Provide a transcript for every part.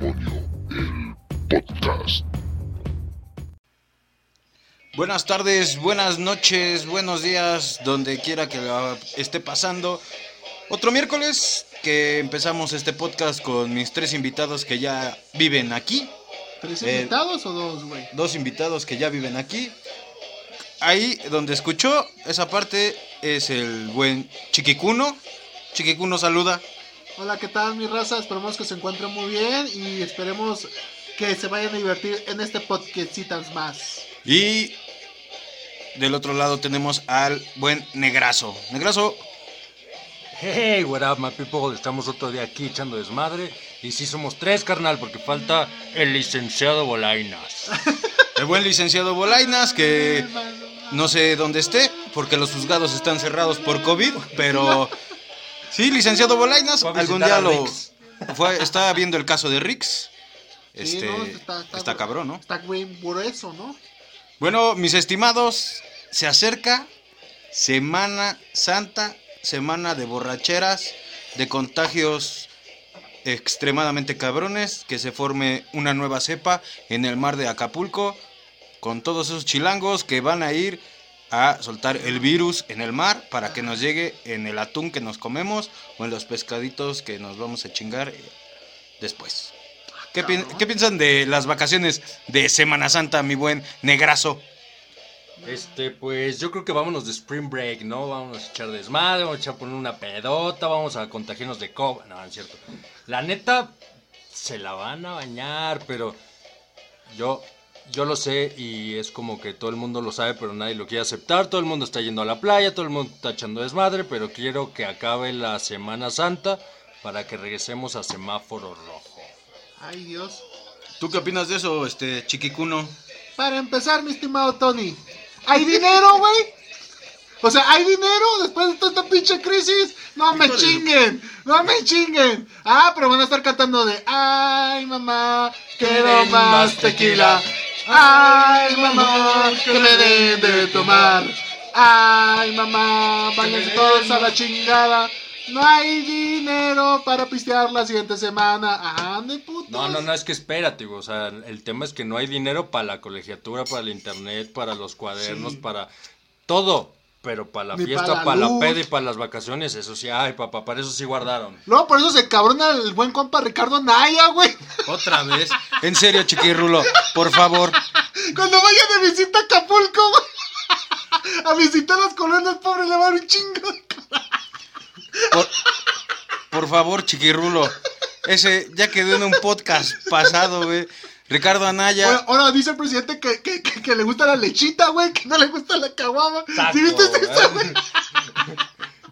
Demonio, el podcast. Buenas tardes, buenas noches, buenos días, donde quiera que la esté pasando. Otro miércoles que empezamos este podcast con mis tres invitados que ya viven aquí. ¿Tres Eh, invitados o dos, güey? Dos invitados que ya viven aquí. Ahí donde escuchó esa parte es el buen Chiquicuno. Chiquicuno saluda. Hola, ¿qué tal, mi raza? Esperemos que se encuentren muy bien y esperemos que se vayan a divertir en este podcastitas más. Y del otro lado tenemos al buen Negrazo. Negrazo, Hey, what up, my people? Estamos otro día aquí echando desmadre. Y sí somos tres, carnal, porque falta el licenciado Bolainas. el buen licenciado Bolainas que no sé dónde esté porque los juzgados están cerrados por COVID, pero sí, licenciado Bolainas, algún día lo fue está viendo el caso de Rix. Sí, Este ¿no? está, cabrón, ¿no? Está güey grueso, ¿no? Bueno, mis estimados, se acerca Semana Santa, semana de borracheras, de contagios extremadamente cabrones, que se forme una nueva cepa en el mar de Acapulco, con todos esos chilangos que van a ir a soltar el virus en el mar para que nos llegue en el atún que nos comemos o en los pescaditos que nos vamos a chingar después. ¿Qué, pi- qué piensan de las vacaciones de Semana Santa, mi buen negrazo? Este, pues yo creo que vámonos de Spring Break, ¿no? Vamos a echar desmadre, vamos a echar poner una pedota, vamos a contagiarnos de COVID. No es cierto. La neta, se la van a bañar, pero yo, yo lo sé y es como que todo el mundo lo sabe, pero nadie lo quiere aceptar. Todo el mundo está yendo a la playa, todo el mundo está echando desmadre, pero quiero que acabe la Semana Santa para que regresemos a semáforo rojo. Ay, Dios. ¿Tú qué opinas de eso, este chiquicuno? Para empezar, mi estimado Tony, ¿hay dinero, güey? O sea, ¿hay dinero después de toda esta pinche crisis? No me chinguen, no me chinguen. Ah, pero van a estar cantando de Ay, mamá, quiero más tequila. Ay, mamá, que me den de tomar. Ay, mamá, váyanse todos a la chingada. No hay dinero para pistear la siguiente semana. Ande, putos. No, no, no, es que espérate, güey, o sea, el tema es que no hay dinero para la colegiatura, para el internet, para los cuadernos, Sí. para todo. Pero para la Ni fiesta, para la luz. peda y para las vacaciones, eso sí, ay, papá, para eso sí guardaron. Luego por eso se cabrona el buen compa Ricardo Naya, güey. Otra vez. En serio, chiquirrulo, por favor. Cuando vaya de visita a Acapulco, güey. A visitar las colonias pobres le va a dar un chingo. Por, por favor, chiquirrulo. Ese ya quedó en un podcast pasado, güey. Ricardo Anaya. Ahora, ahora dice el presidente que, que, que, que le gusta la lechita, güey, que no le gusta la caguama. ¿Sí viste eso, güey?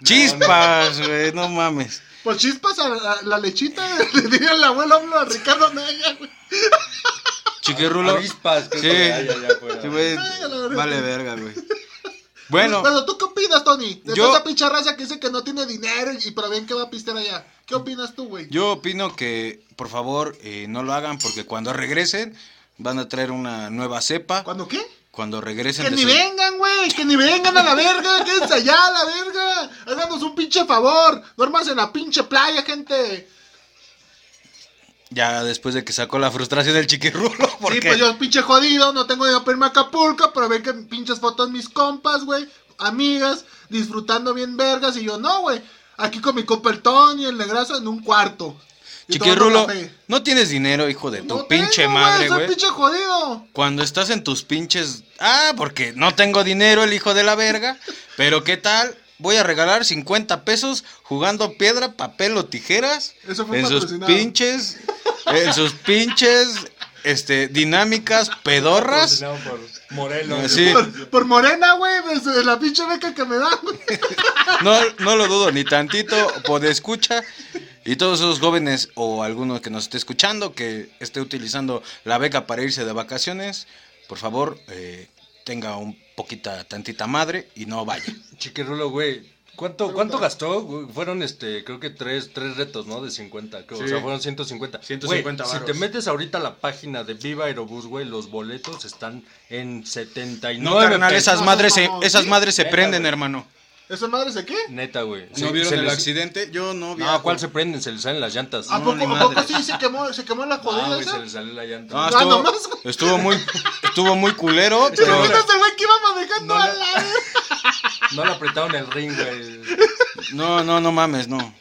Chispas, güey, no mames. Pues chispas a la, la lechita, le diría el abuelo a Ricardo Naya, güey. Chiquirrulo. Creo Sí. que ya, ya, ya, fuera. Sí, güey. Vale verga, güey. Bueno, Pero tú qué opinas, Tony? De Yo- esa pinche raza que dice que no tiene dinero y pero bien que va a pistear allá. ¿Qué opinas tú, güey? yo opino que por favor eh, no lo hagan porque cuando regresen van a traer una nueva cepa. ¿Cuándo qué? Cuando regresen Que ni su- vengan, güey, que ni vengan a la verga, quédense allá a la verga. Háganos un pinche favor, duermas en la pinche playa, gente. Ya después de que sacó la frustración del chiquirrulo. Porque... Sí, pues yo pinche jodido, no tengo dinero para irme a Acapulco, pero ven que pinches fotos mis compas, güey, amigas, disfrutando bien vergas, y yo, no, güey, aquí con mi compa el Tony, el negrazo, en un cuarto. Y Chiquirrulo, no tienes dinero, hijo de tu No pinche tengo, madre, güey. pinche jodido. Cuando estás en tus pinches... Ah, porque no tengo dinero, el hijo de la verga. Pero ¿qué tal? Voy a regalar 50 pesos jugando piedra, papel o tijeras. Eso fue en sus pinches... En sus pinches... Este, dinámicas pedorras. Por Morelos. Así. Por, por morena, güey, la pinche beca que me dan, güey. No, no lo dudo ni tantito, por escucha. Y todos esos jóvenes o alguno que nos esté escuchando que esté utilizando la beca para irse de vacaciones, por favor, eh, tenga un poquita, tantita madre y no vaya. Chiquirrulo, güey. ¿Cuánto, ¿Cuánto gastó? güey? Fueron, este, creo que tres, tres retos, ¿no? De 50. creo, O Sí. sea, fueron 150. 150 Güey, Si te metes ahorita a la página de Viva Aerobús, güey, los boletos están en 79 No, carnal, esas No, madres se, no, esas sí. madres se Venga, prenden, hermano. ¿Esa madre se qué? Neta, güey. ¿No Se- vieron el les- accidente? Yo no vi. No, ¿cuál se prenden? Se les salen las llantas. ¿A poco, ¿a poco sí se quemó, se quemó la Ah, jodida güey, se les sale la llanta. No, Ah, estuvo, nomás, estuvo muy, estuvo muy culero, ¿Te pero imaginas el güey que iba manejando No, a la verga? No le apretaron el ring, güey. no, no, no mames, no.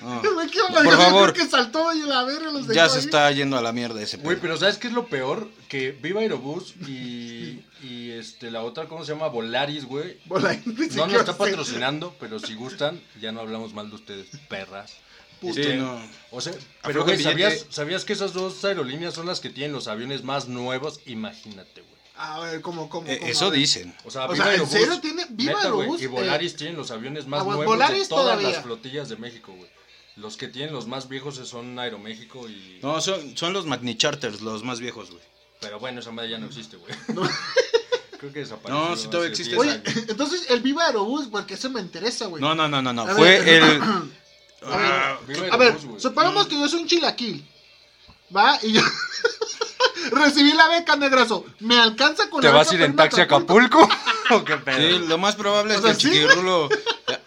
Iba Por favor. creo que saltó y la verga los dejó Ya se ahí. está yendo a la mierda ese Güey, pero ¿sabes qué es lo peor? Que Viva Aerobús y, y este, la otra, ¿cómo se llama? Volaris, güey. No nos está patrocinando, pero si gustan, ya no hablamos mal de ustedes, perras. Sí, Este, no. O sea, pero güey, ¿sabías. ¿sabías que esas dos aerolíneas son las que tienen los aviones más nuevos? Imagínate, güey. A ver, ¿cómo, cómo, Eh, cómo? eso dicen. O sea, O Viva sea, ¿en Aerobús, serio tiene Viva neta, Aerobús, Y eh, Volaris tienen los aviones más ah, nuevos Volaris de todas todavía. las flotillas de México, güey. Los que tienen los más viejos son Aeroméxico y... No, son, son los Magni Charters, los más viejos, güey. Pero bueno, esa madre ya no existe, güey. Creo que desapareció. No, sí todavía existe. 10 Oye, entonces el Viva Aerobús, porque eso me interesa, güey. No, no, no, no, no. A Fue ver, el. A ver, Ah, Viva A ver, Aerobús, güey. supongamos que yo soy un chilaquil. ¿Va? Y yo recibí la beca, negrazo. ¿Me alcanza con ¿Te la vas a ir en taxi a Acapulco? ¿O qué pedo? Sí, lo más probable es que el sí, güey.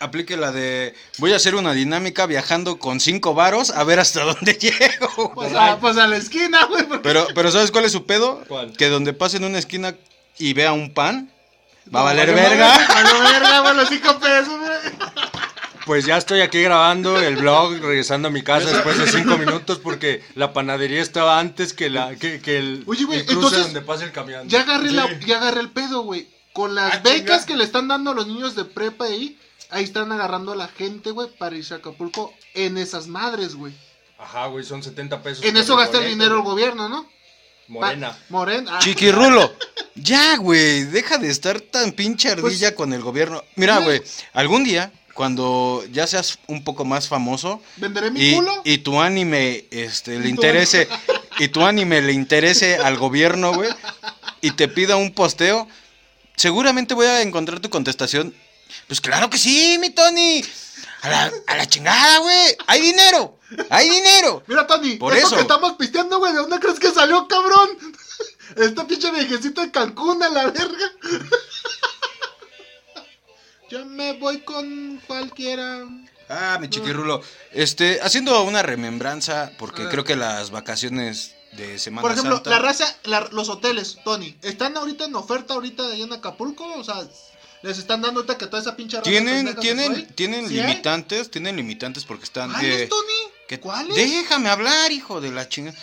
Aplique la de voy a hacer una dinámica viajando con cinco varos a ver hasta dónde llego. Pues a, pues a la esquina, güey. porque- Pero, pero ¿sabes cuál es su pedo? ¿Cuál? Que donde pase en una esquina y vea un pan, va a No, valer vale verga. Verga, güey, los cinco pesos, güey. Pues ya estoy aquí grabando el vlog, regresando a mi casa después de cinco minutos porque la panadería estaba antes que la que, que el, Oye, el cruce entonces, donde pasa el camión. Ya agarré, Sí. la, ya agarré el pedo, güey. Con las Ah, becas chinga. que le están dando a los niños de prepa ahí, ahí están agarrando a la gente, güey, para irse a Acapulco en esas madres, güey. Ajá, güey, son 70 pesos. En eso gasta el dinero el gobierno, ¿no? Morena. Pa- Morena. ah. Chiquirrulo. Ya, güey, deja de estar tan pinche ardilla Pues- con el gobierno. Mira, Güey. algún día, cuando ya seas un poco más famoso ¿Venderé mi y, culo? y tu anime este, le interese y tu anime le interese al gobierno, güey, y te pida un posteo, seguramente voy a encontrar tu contestación. Pues claro que sí, mi Tony. A la, a la chingada, güey. Hay dinero. Hay dinero. Mira, Tony, Por eso. que estamos pisteando, güey, ¿de dónde crees que salió, cabrón? Esta pinche viejecita de Cancún a la verga. Yo me voy con cualquiera. Ah, mi chiquirrulo. Este, haciendo una remembranza, porque creo que las vacaciones de Semana Por ejemplo, Santa. la raza, la- los hoteles, Tony, ¿están ahorita en oferta ahorita ahí en Acapulco? O sea, les están dando que toda esa pinche raza Tienen, tienen, tienen ¿Sí hay? limitantes, tienen limitantes porque están. ¿Cuáles, eh, Tony? que- ¿Cuáles? Déjame hablar, hijo de la chingada.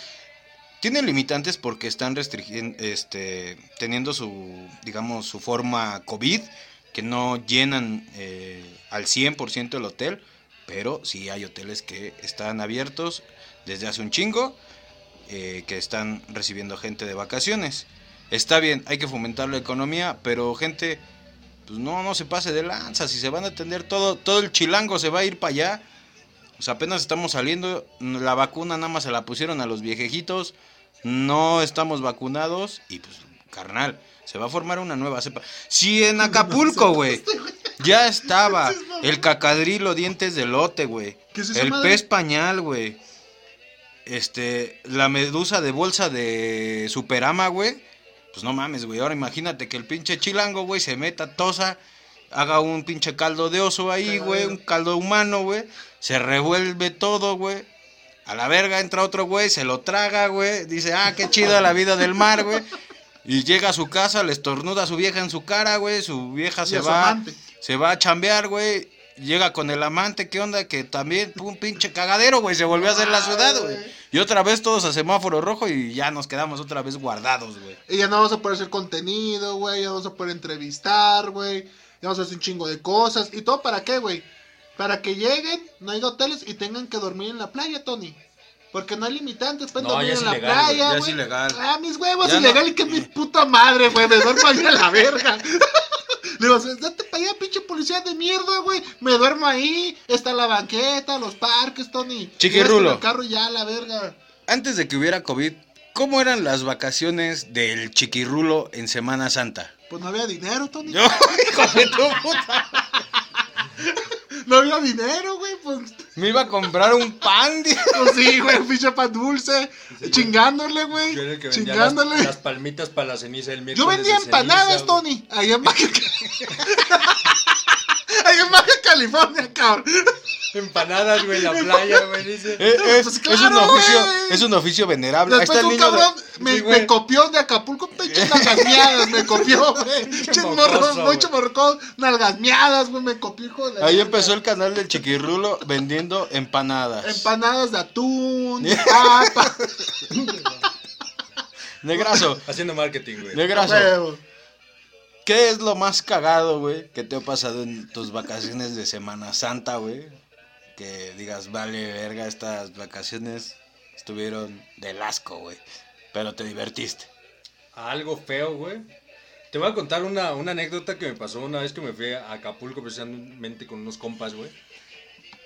Tienen limitantes porque están restringiendo, este, teniendo su, digamos, su forma COVID, que no llenan eh, al 100% el hotel, pero sí hay hoteles que están abiertos desde hace un chingo, eh, que están recibiendo gente de vacaciones. Está bien, hay que fomentar la economía, pero gente, pues no, no se pase de lanza, si se van a atender todo, todo el chilango se va a ir para allá. O sea, apenas estamos saliendo, la vacuna nada más se la pusieron a los viejejitos, no estamos vacunados y pues, carnal, se va a formar una nueva cepa. Si en Acapulco, güey, ya estaba el cacadrilo dientes de lote, güey, ¿Qué es esa el madre? pez pañal, güey, este, la medusa de bolsa de Superama, güey, pues no mames, güey, ahora imagínate que el pinche chilango, güey, se meta tosa, haga un pinche caldo de oso ahí, güey, un caldo humano, güey, se revuelve todo, güey. A la verga entra otro güey, se lo traga, güey. Dice, ah, qué chida la vida del mar, güey. Y llega a su casa, le estornuda a su vieja en su cara, güey. Su vieja se va, amante. se va a chambear, güey. Llega con el amante, ¿qué onda? Que también, un pinche cagadero, güey. Se volvió a hacer la ciudad, güey. Y otra vez todos a semáforo rojo y ya nos quedamos otra vez guardados, güey. Y ya no vamos a poder hacer contenido, güey. Ya no vamos a poder entrevistar, güey. Ya vamos a hacer un chingo de cosas. ¿Y todo para qué, güey? Para que lleguen, no haya hoteles y tengan que dormir en la playa, Tony. Porque no hay limitantes, pueden No, dormir ya es en la ilegal, güey, playa, ya es güey. ilegal. Ah, mis huevos, Ya ilegal no- y que mi puta madre, güey. Me duermo ahí a la verga. Le digo, date para allá, pinche policía de mierda, güey. Me duermo ahí. Está la banqueta, los parques, Tony. El carro ya, la verga. Antes de que hubiera COVID, ¿cómo eran las vacaciones del chiquirrulo en Semana Santa? Pues no había dinero, Tony. Yo, hijo de tu puta. No había dinero, güey. Pues, Me iba a comprar un pan, tío. pues sí, güey. Pinche pan dulce. Chingándole, güey. Yo era el que vendía las, Chingándole. las palmitas para la ceniza el Yo miércoles vendía de ceniza, empanadas. Tony. Ahí en. Ahí en Baja California, cabrón. Empanadas, güey, en la playa, güey, dice. Eh, es, Pues es claro, un oficio, güey. es un oficio venerable. Ahí está Después el un niño. de- cabrón me, Sí, me copió de Acapulco, pinches nalgas miadas, me copió, güey. Pinches morros, güey. mucho morrocón, nalgas miadas, güey, me copió, hijo de la Ahí empezó el canal del Chiquirrulo vendiendo empanadas. Empanadas de atún, de papa, Negrazo, Haciendo marketing, güey. negrazo. ¿Qué es lo más cagado, güey, que te ha pasado en tus vacaciones de Semana Santa, güey? Que digas, vale, verga, estas vacaciones estuvieron del asco, güey. Pero te divertiste. Algo feo, güey. Te voy a contar una, una anécdota que me pasó una vez que me fui a Acapulco precisamente con unos compas, güey.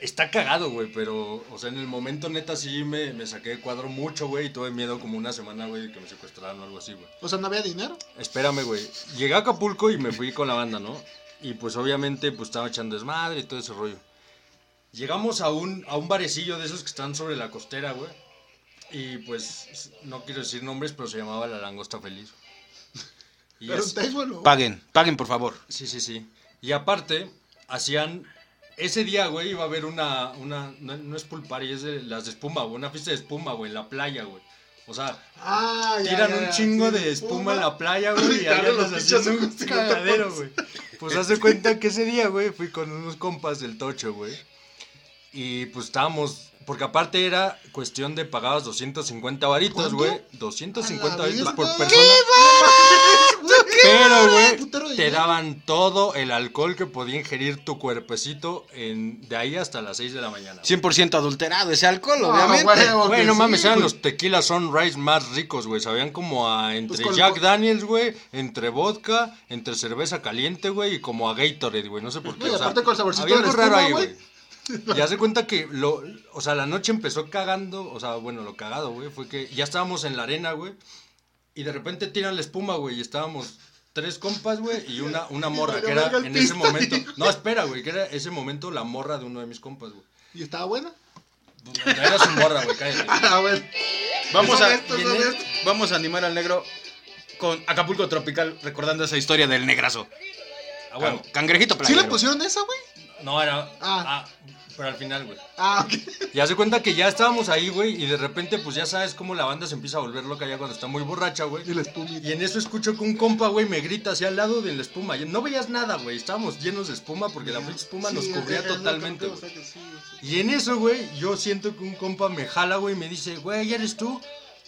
Está cagado, güey, pero, o sea, en el momento neta sí me, me saqué de cuadro mucho, güey, y tuve miedo como una semana, güey, de que me secuestraran o algo así, güey. O sea, no había dinero. Espérame, güey. Llegué a Acapulco y me fui con la banda, ¿no? Y pues obviamente pues estaba echando desmadre y todo ese rollo. Llegamos a un, a un barecillo de esos que están sobre la costera, güey. Y pues no quiero decir nombres, pero se llamaba La Langosta Feliz. Y Pero es-. Paguen, paguen, por favor. Sí, sí, sí. Y aparte, hacían. Ese día, güey, iba a haber una. una no, no es pool party, es de las de espuma, güey. Una fiesta de espuma, güey, en la playa, güey. O sea, Ah, ya, tiran ya, un chingo de espuma en la playa, güey, y ahí los haciendo un cagadero, güey. Pues hace cuenta que ese día, güey, fui con unos compas del tocho, güey. Y pues estábamos. Porque aparte era cuestión de pagabas 250 varitos, güey. A 250 la varitos por persona. ¿Qué Pero, güey, te daban todo el alcohol que podía ingerir tu cuerpecito en, de ahí hasta las 6 de la mañana. güey. 100% adulterado ese alcohol, No, obviamente. güey. Güey, no sí, mames, eran güey. los tequilas Sunrise más ricos, güey. Sabían como a entre Pues con- Jack Daniels, güey, entre vodka, entre cerveza caliente, güey, y como a Gatorade, güey. No sé por qué. O sea, aparte con el saborcito había algo raro ahí, güey. güey. Y hace cuenta que lo, o sea, la noche empezó cagando, o sea, bueno, lo cagado, güey, fue que ya estábamos en la arena, güey, y de repente tiran la espuma, güey, y estábamos tres compas, güey, y una, una morra, que era en ese momento, no, espera, güey, que era ese momento la morra de uno de mis compas, güey. ¿Y estaba buena? Era su morra, güey, cállate. Ah, bueno. Vamos a, Esto, vamos a animar al negro con Acapulco Tropical, recordando esa historia del negrazo. Ah, bueno. Can- cangrejito ¿Sí playero. le pusieron esa, güey? No, era. Ah. Ah. Pero al final, güey. Ah, ok. Y hace cuenta que ya estábamos ahí, güey, y de repente, pues ya sabes cómo la banda se empieza a volver loca ya cuando está muy borracha, güey. Y la en eso escucho que un compa, güey, me grita hacia al lado de la espuma. No veías nada, güey. Estábamos llenos de espuma porque la pinche espuma nos cubría es- totalmente, güey. sí, sí. Y en eso, güey, yo siento que un compa me jala, güey, y me dice, güey, ¿eres tú?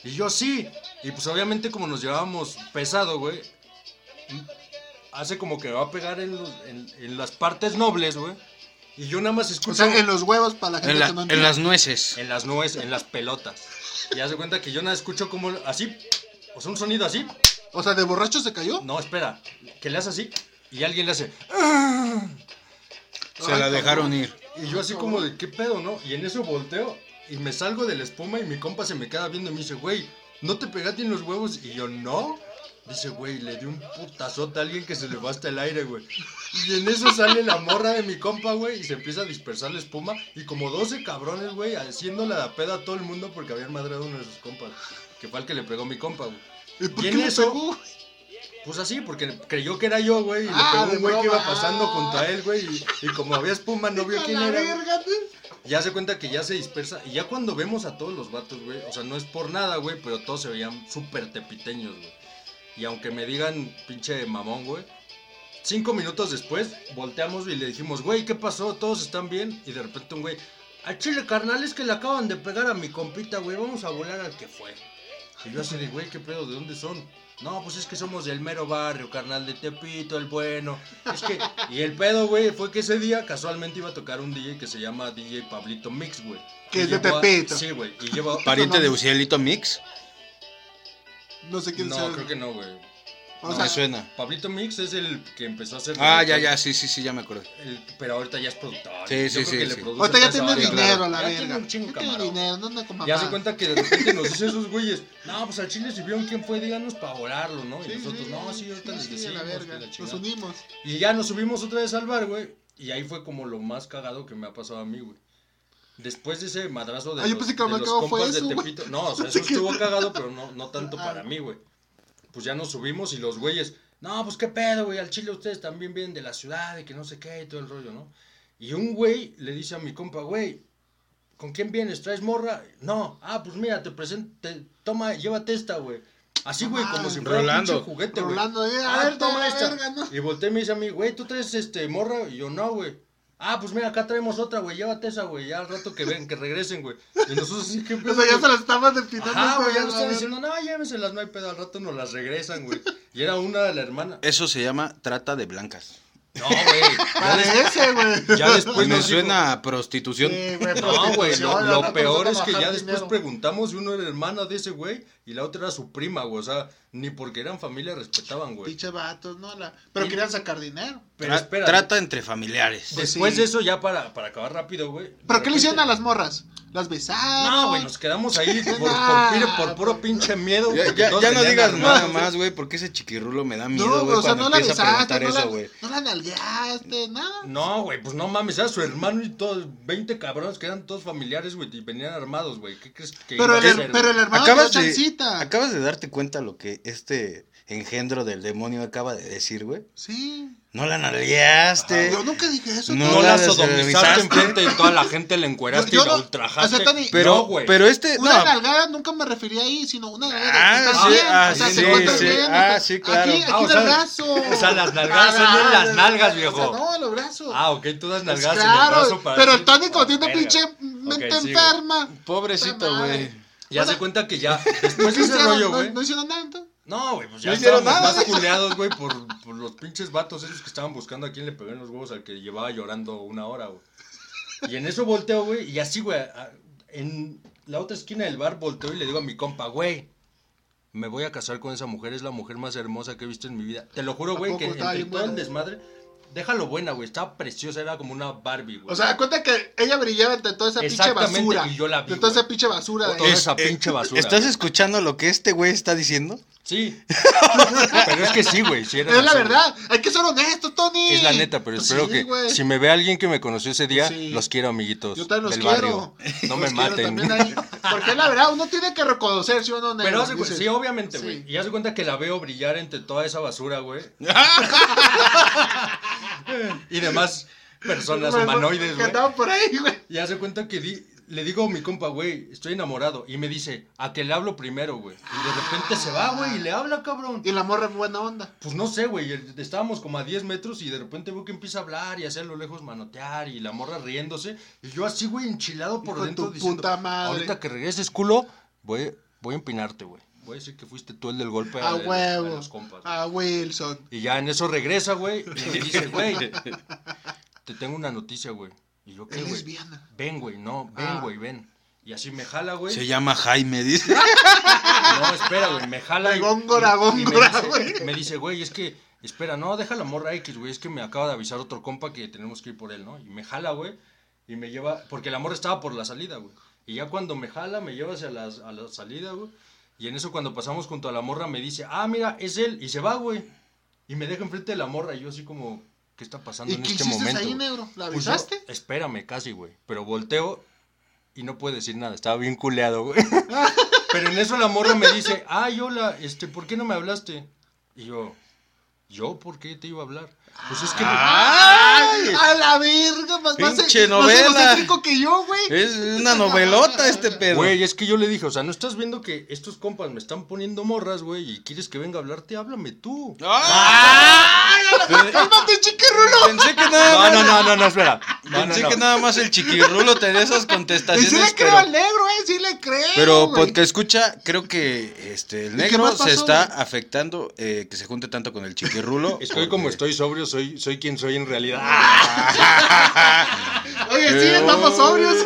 Y yo sí. Y pues obviamente como nos llevábamos pesado, güey, hace como que va a pegar en, los- en- en las partes nobles, güey. Y yo nada más O escucho sea, en los huevos para la gente En, la- que no en las nueces. en las nubes, en las pelotas. Y hace cuenta que yo nada escucho como así, o sea, un sonido así. O sea, ¿de borracho se cayó? No, espera, que le hace así y alguien le hace... Se la dejaron ir. Y yo así como de, ¿qué pedo, no? Y en eso volteo y me salgo de la espuma y mi compa se me queda viendo y me dice, güey, ¿no te pegaste en los huevos? Y yo, no. Dice, güey, le di un putazote a alguien que se le va hasta el aire, güey. Y en eso sale la morra de mi compa, güey, y se empieza a dispersar la espuma. Y como 12 cabrones, güey, haciendo la peda a todo el mundo porque habían madrado a uno de sus compas. Que fue el que le pegó mi compa, güey. ¿Y por Y qué le eso- pegó? Pues así, porque creyó que era yo, güey, y Ah, le pegó de un güey que iba pasando junto a él, güey, y, y como había espuma no vio quién era. Ya se cuenta que ya se dispersa. Y ya cuando vemos a todos los vatos, güey. O sea, no es por nada, güey. Pero todos se veían súper tepiteños, güey. Y aunque me digan pinche mamón, güey. Cinco minutos después, volteamos y le dijimos, güey, ¿qué pasó? ¿Todos están bien? Y de repente un güey, al chile carnal, es que le acaban de pegar a mi compita, güey. Vamos a volar al que fue. Y yo así de, güey, ¿qué pedo? ¿De dónde son? No, pues es que somos del mero barrio, carnal de Tepito, el bueno. Es que, y el pedo, güey, fue que ese día casualmente iba a tocar un DJ que se llama DJ Pablito Mix, güey. Que es de Tepito. Sí, güey, y lleva... Pariente de Ucielito Mix. No sé quién sea. No, creo que no, güey. O No sea, me suena. Pablito Mix es el que empezó a hacer... Ah, ya, ya, sí, sí, sí, ya me acuerdo. El- pero ahorita ya es productor. Sí, sí, creo sí, sí. ahorita ya tiene dinero a la Ya verga. tiene un chingo, Ya tiene camarón. dinero, no anda con Ya se cuenta que de repente nos dice esos güeyes, no, pues al chile si vieron quién fue, díganos para volarlo, ¿no? Y Sí, nosotros, sí, no, sí, ahorita les decimos la verga. la Nos chingada". unimos. Y ya nos subimos otra vez al bar, güey. Y ahí fue como lo más cagado que me ha pasado a mí, güey. Después de ese madrazo de Ah, yo los, pensé que lo de los fue compas de eso, güey. Tepito. No, o sea, eso estuvo cagado, pero no, no tanto para mí, güey. Pues ya nos subimos y los güeyes no, pues qué pedo, güey, al chile ustedes también vienen de la ciudad y que no sé qué y todo el rollo, ¿no? Y un güey le dice a mi compa, güey, ¿con quién vienes? ¿Traes morra? No, ah, pues mira, te presento, te- toma, llévate esta, güey. Así, güey, Ah, como si fuera un Rolando. pinche juguete, güey. Rolando, eh, a Ah, ver, toma esta. verga, ¿no? Y volteé y me dice a mí, güey, ¿tú traes este morra? Y yo, no, güey. Ah, pues mira, acá traemos otra, güey, llévate esa, güey, ya al rato que ven, que regresen, güey. Y nosotros así, ¿qué O sea, ya se las estaban destinando. Ajá, güey, ya nos están diciendo, no, llévenselas, no hay pedo, al rato nos las regresan, güey. Y era una de la hermana. Eso se llama trata de blancas. No, güey. Parece, güey. ya después me suena a prostitución. Sí, güey, No, güey, lo, peor es que ya después dinero. preguntamos y uno era hermana de ese güey y la otra era su prima, güey. O sea, ni porque eran familia respetaban, güey. Pinche vatos, ¿no? La... Pero Y- querían sacar dinero. Pero Tra- espera, trata entre familiares. Pues después sí. de eso, ya para, para acabar rápido, güey. ¿Pero qué le hicieron a las morras? ¿Las besaron? No, güey, nos quedamos ahí por, por, puro- por puro pinche miedo. Ya, no digas nada más, güey, porque ese chiquirrulo me da miedo, No, güey, güey, o sea, cuando no la empieza a besaste, preguntar no eso, la, güey. no la nalgueaste, nada. No, güey, pues no mames, era su hermano y todos, 20 cabrones que eran todos familiares, güey, y venían armados, güey. ¿Qué crees que Pero iba a el, hacer, pero el hermano Acabas de, chancita. acabas de darte cuenta lo que este engendro del demonio acaba de decir, güey. Sí. No la nalgueaste. Yo nunca dije eso. No No la la sodomizaste enfrente de toda la gente, le encueraste Yo- yo y la no- ultrajaste. o sea, Tony, Pero, No, güey. pero este, Una no. nalgada nunca me refería ahí, sino una nalgada. Ah, ¿estás sí, bien? ah, o sea, sí, se sí. bien, Ah, o sea, sí, claro. Aquí, aquí Ah, o sea, el brazo. o sea, las nalgadas son en las nalgas, viejo. O sea, no, los brazos. Ah, ok, tú das Pues nalgadas en el claro, brazo para pero el Tony como Oh, tiene pinche mente enferma. Pobrecito, güey. Ya O se cuenta que ya, después de ese rollo, güey. No hicieron nada, entonces. No, güey, pues ya No hicieron nada. más culeados, güey, por, por los pinches vatos esos que estaban buscando a quién le pegó en los huevos al que llevaba llorando una hora, güey. Y en eso volteo, güey, y así, güey, en la otra esquina del bar volteo y le digo a mi compa, güey, me voy a casar con esa mujer, es la mujer más hermosa que he visto en mi vida. Te lo juro, ¿A güey, que entre todo el desmadre, déjalo buena, güey, estaba preciosa, era como una Barbie, güey. O sea, cuenta que ella brillaba entre toda esa pinche Exactamente, basura. y yo la vi, De toda esa pinche basura. de- Toda Es- esa eh, pinche basura. ¿Estás escuchando lo que este güey está diciendo? Sí. Pero es que sí, güey, sí Es la verdad. Hay que ser honestos, Tony. Es la neta, pero Pues espero sí, que si me ve alguien que me conoció ese día, Sí. los quiero, amiguitos. Yo también los del quiero. barrio. No me Los maten. Porque es la verdad, uno tiene que reconocer, ¿sí o no, negro? Pero hace Dices, sí, obviamente, güey. Sí. Y hace cuenta que la veo brillar entre toda esa basura, güey. y demás personas humanoides, Que güey. andaban por ahí, güey. Y hace cuenta que di- le digo a mi compa, güey, estoy enamorado. Y me dice, a que le hablo primero, güey. Y de repente se va, güey, y le habla, cabrón. Y la morra buena onda. Pues no sé, güey, estábamos como a 10 metros y de repente veo que empieza a hablar y a hacerlo lejos manotear y la morra riéndose. Y yo así, güey, enchilado por Hijo dentro tu diciendo, puta madre. ahorita que regreses, culo, voy, voy a empinarte, güey. Voy a decir que fuiste tú el del golpe A de- los compas. A Wilson. Y ya en eso regresa, güey, y me dice, güey, te tengo una noticia, güey. Y yo, ¿qué, güey? Ven, güey, no, ven, Ah. güey, ven. Y así me jala, güey. Se llama Jaime, dice. No, espera, güey, me jala y, Góngora, góngora, me, güey. dice, me dice, güey, es que, espera, no, deja la morra X, güey, es que me acaba de avisar otro compa que tenemos que ir por él, ¿no? Y me jala, güey, y me lleva, porque la morra estaba por la salida, güey. Y ya cuando me jala, me lleva hacia las- a la salida, güey. Y en eso cuando pasamos junto a la morra me dice, ah, mira, es él, y se va, güey. Y me deja enfrente de la morra, y yo así como, ¿qué está pasando ¿Y en qué este hiciste momento? ahí, negro? ¿La Pues yo- avisaste? espérame, casi, güey. Pero volteo y no puede decir nada. Estaba bien culeado, güey. Pero en eso la morra me dice, ay, hola, este, ¿por qué no me hablaste? Y yo, ¿yo por qué te iba a hablar? Pues es que... ¡Ay! ¡A la verga! Más, más, Pinche más novela. egocéntrico que yo, güey. Es una novelota este pedo. Güey, es que yo le dije, o sea, ¿no estás viendo que estos compas me están poniendo morras, güey? Y quieres que venga a hablarte, háblame tú. ¡Ah! ¡Cálmate, chiquirrulo! Pensé que nada No, más. no, no, no, no, espera. Pensé no. que nada más el chiquirrulo tenía esas Y sí contestaciones, le creo pero. al negro, eh, sí le creo. Pero porque escucha, creo que este el negro más se está afectando eh, que se junte tanto con el chiquirrulo. Es que hoy como estoy sobrio, soy, soy quien soy en realidad. Oye, sí, estamos sobrios.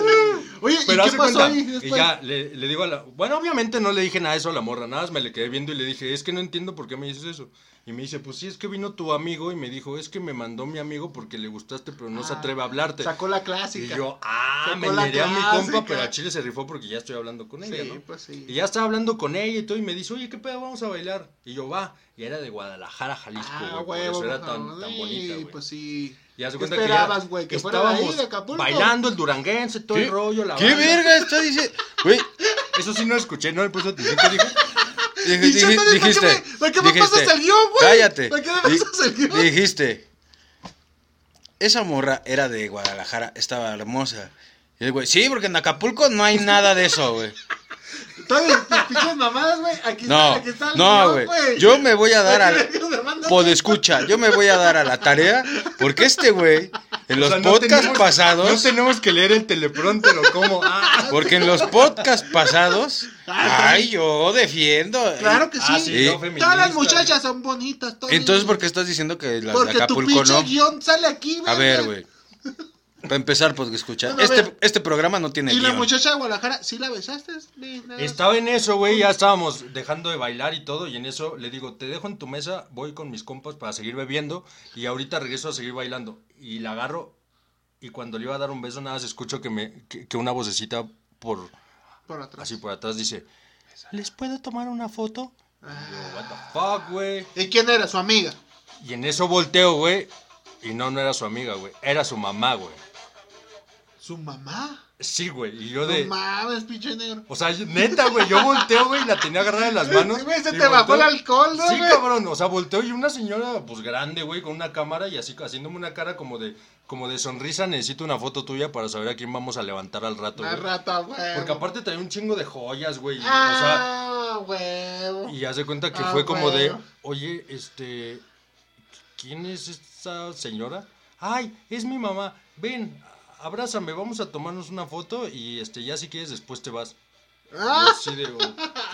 Oye, Pero ¿y qué pasó cuenta, ahí y ya le, le digo a la... Bueno, obviamente no le dije nada de eso a la morra, nada más me le quedé viendo y le dije, es que no entiendo por qué me dices eso. Y me dice, pues sí, es que vino tu amigo y me dijo, es que me mandó mi amigo porque le gustaste, pero no se Ah, atreve a hablarte. Sacó la Y clásica. yo, ah, Sacó me la neré a mi clásica. compa, pero a Chile se rifó porque ya estoy hablando con ella, Sí, ¿no? pues sí. Y ya estaba hablando con ella y todo, y me dice, oye, ¿qué pedo? Vamos a bailar. Y yo, va. Y era de Guadalajara, Jalisco, Ah, güey. por eso era no, tan, tan sí, bonita, güey. Pues sí. Y ¿Qué cuenta que esperabas, güey? ¿Que fuera de ahí, estábamos de Acapulco? bailando el duranguense, todo ¿Qué? el rollo, la ¿Qué banda. verga está diciendo? Güey, Eso sí no lo escuché, no le puse atención. ¿Qué dijo? Dij- Pinche dij- Tony, ¿para qué dijiste, me- ¿Para qué me dijiste, pasas el guion, güey? Cállate. ¿Para qué me pasas el guion? Dijiste, esa morra era de Guadalajara, estaba hermosa. Y el güey, sí, porque en Acapulco no hay nada de eso, güey. Tus pinches mamadas, güey. Aquí No, está, aquí está el no, güey. Yo me voy a dar Aquí al... me- me mandas- Pod escucha, yo me voy a dar a la tarea porque este güey, en los O sea, no podcasts tenemos- pasados, No tenemos que leer el teleprompter o cómo. Ah, porque en los podcasts pasados, ay, yo defiendo. Claro que sí. Ah, sí, no, Todas las feminista. muchachas son bonitas. Entonces, ¿por qué estás diciendo que las Porque de tu Acapulco pinche no? guion sale aquí, güey. A ver, güey. Para empezar, pues escucha. Bueno, a Este, este programa no tiene ¿Y la guion. muchacha de Guadalajara, sí la besaste? Estaba en eso, güey, ya estábamos dejando de bailar y todo, y en eso le digo, te dejo en tu mesa, voy con mis compas para seguir bebiendo, y ahorita regreso a seguir bailando. Y la agarro, y cuando le iba a dar un beso, nada más escucho que, me, que, que una vocecita por, Por atrás. así por atrás dice, ¿les puedo tomar una foto? Y yo, what the fuck, güey. ¿Y quién era? Su amiga. Y en eso volteo, güey, y no, no era su amiga, güey, era su mamá, güey. ¿Su mamá? Sí, güey, y yo de... No mames, pinche negro. O sea, neta, güey, yo volteo, güey, y la tenía agarrada en las manos. Güey, se te bajó el alcohol, ¿no, Sí, güey? cabrón, o sea, volteo y una señora, pues grande, güey, con una cámara y así haciéndome una cara como de, como de sonrisa, necesito una foto tuya para saber a quién vamos a levantar al rato, güey. rata, güey. Porque aparte traía un chingo de joyas, güey, Ah, o sea, y hace cuenta que Ah, fue como de, oye, este, ¿quién es esta señora? Ay, es mi mamá, ven, abrázame, vamos a tomarnos una foto y, este, ya si quieres después te vas. Ah.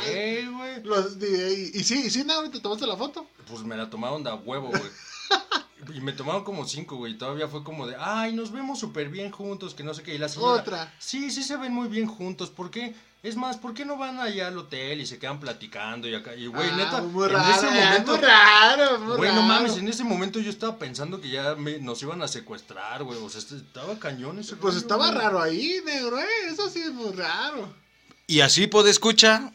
¿qué, güey? Y, y sí, y sí, Negro, ¿te tomaste la foto? Pues me la tomaron de a huevo, güey. Y me tomaron como cinco, güey. y Todavía fue como de, ay, nos vemos súper bien juntos, que no sé qué. Y la señora, Otra. Sí, sí se ven muy bien juntos. ¿Por qué? Es más, ¿por qué no van allá al hotel y se quedan platicando y acá? Y, güey, Ah, neta, muy en raro, ese eh, momento... Muy raro, muy Güey, no mames, en ese momento yo estaba pensando que ya me- nos iban a secuestrar, güey. O sea, estaba cañón ese Pues rollo, estaba güey. raro ahí, negro, eh. Eso sí es muy raro. Y así, pod escucha,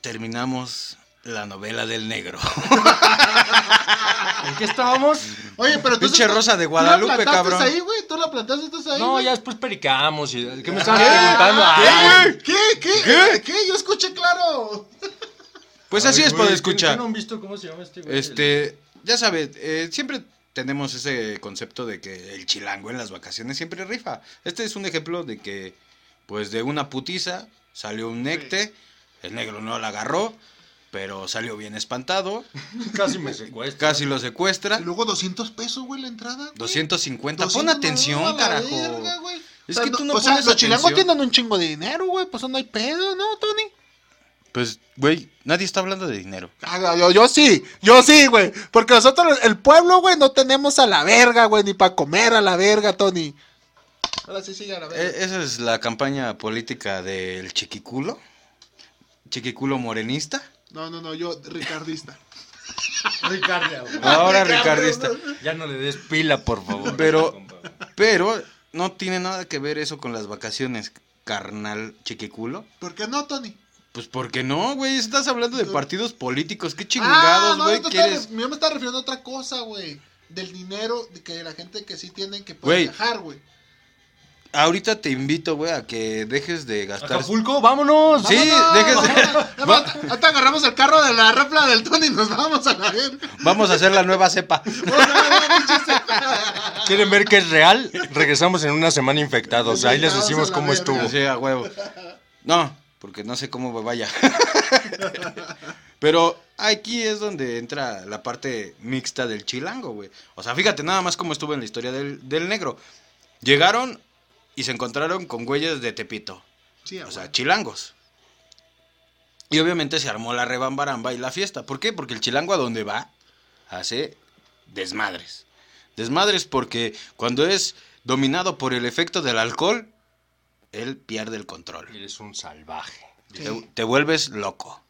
terminamos la novela del negro. ¿En qué estábamos? Oye, pero tú. Pinche Rosa de Guadalupe, ¿Tú la plantaste cabrón. ahí, güey? ¿Tú la plantaste estás ahí? No, güey? ya después pericamos. Y, ¿Qué me estabas ¿Qué? preguntando? ¿Qué? ¿Qué? ¿Qué? ¿Qué? ¿Qué? Yo escuché claro. Pues así ay, es, güey, pod ¿qué- escucha. qué no han visto cómo se llama este güey? Este, ya sabes, eh, siempre tenemos ese concepto de que el chilango en las vacaciones siempre rifa. Este es un ejemplo de que, pues de una putiza salió un necte, el negro no la agarró, pero salió bien espantado, Casi me secuestra. casi lo secuestra. Y luego 200 pesos, güey, la entrada. güey. 250. 200, Pon atención, carajo. verga, güey. Es O sea, que tú no O sea, pones los chilangos tienen un chingo de dinero, güey. Pues no hay pedo, ¿no, Tony? Pues, güey, nadie está hablando de dinero. Ah, yo, yo sí, yo sí, güey. Porque nosotros, el pueblo, güey, no tenemos a la verga, güey, ni para comer a la verga, Tony. Ahora sí sigue a la verga. E- esa es la campaña política del chiquiculo. Chiquiculo morenista. No, no, no, yo, ricardista. Ricardo, güey. Ahora ricardista. Ya no le des pila, por favor. Pero-. Pero no tiene nada que ver eso con las vacaciones, carnal chiquiculo. ¿Por qué no, Tony? Pues porque no, güey, estás hablando de partidos políticos, qué ah, chingados, no, güey, te estaba- quieres. yo me estaba refiriendo a otra cosa, güey. Del dinero de que la gente que sí tienen que Güey. poder viajar, güey. Ahorita te invito, güey, a que dejes de gastar. Acapulco, vámonos. Sí, Vámonos, dejes de- vámonos. Va- Ahorita agarramos el carro de la repla del Tony y nos vamos a la. Vamos a hacer la nueva cepa. ¿Quieren ver que es real? Regresamos en una semana infectados. Ahí les decimos cómo estuvo. Sí, a huevo. No, porque no sé cómo me vaya. Pero aquí es donde entra la parte mixta del chilango, güey. O sea, fíjate nada más cómo estuvo en la historia del, del negro. Llegaron y se encontraron con güeyes de Tepito. Sí, O sea, chilangos. Y obviamente se armó la rebambaramba y la fiesta. ¿Por qué? Porque el chilango a donde va hace desmadres. Desmadres porque cuando es dominado por el efecto del alcohol, él pierde el control. Eres un salvaje. Sí. Te, te vuelves loco.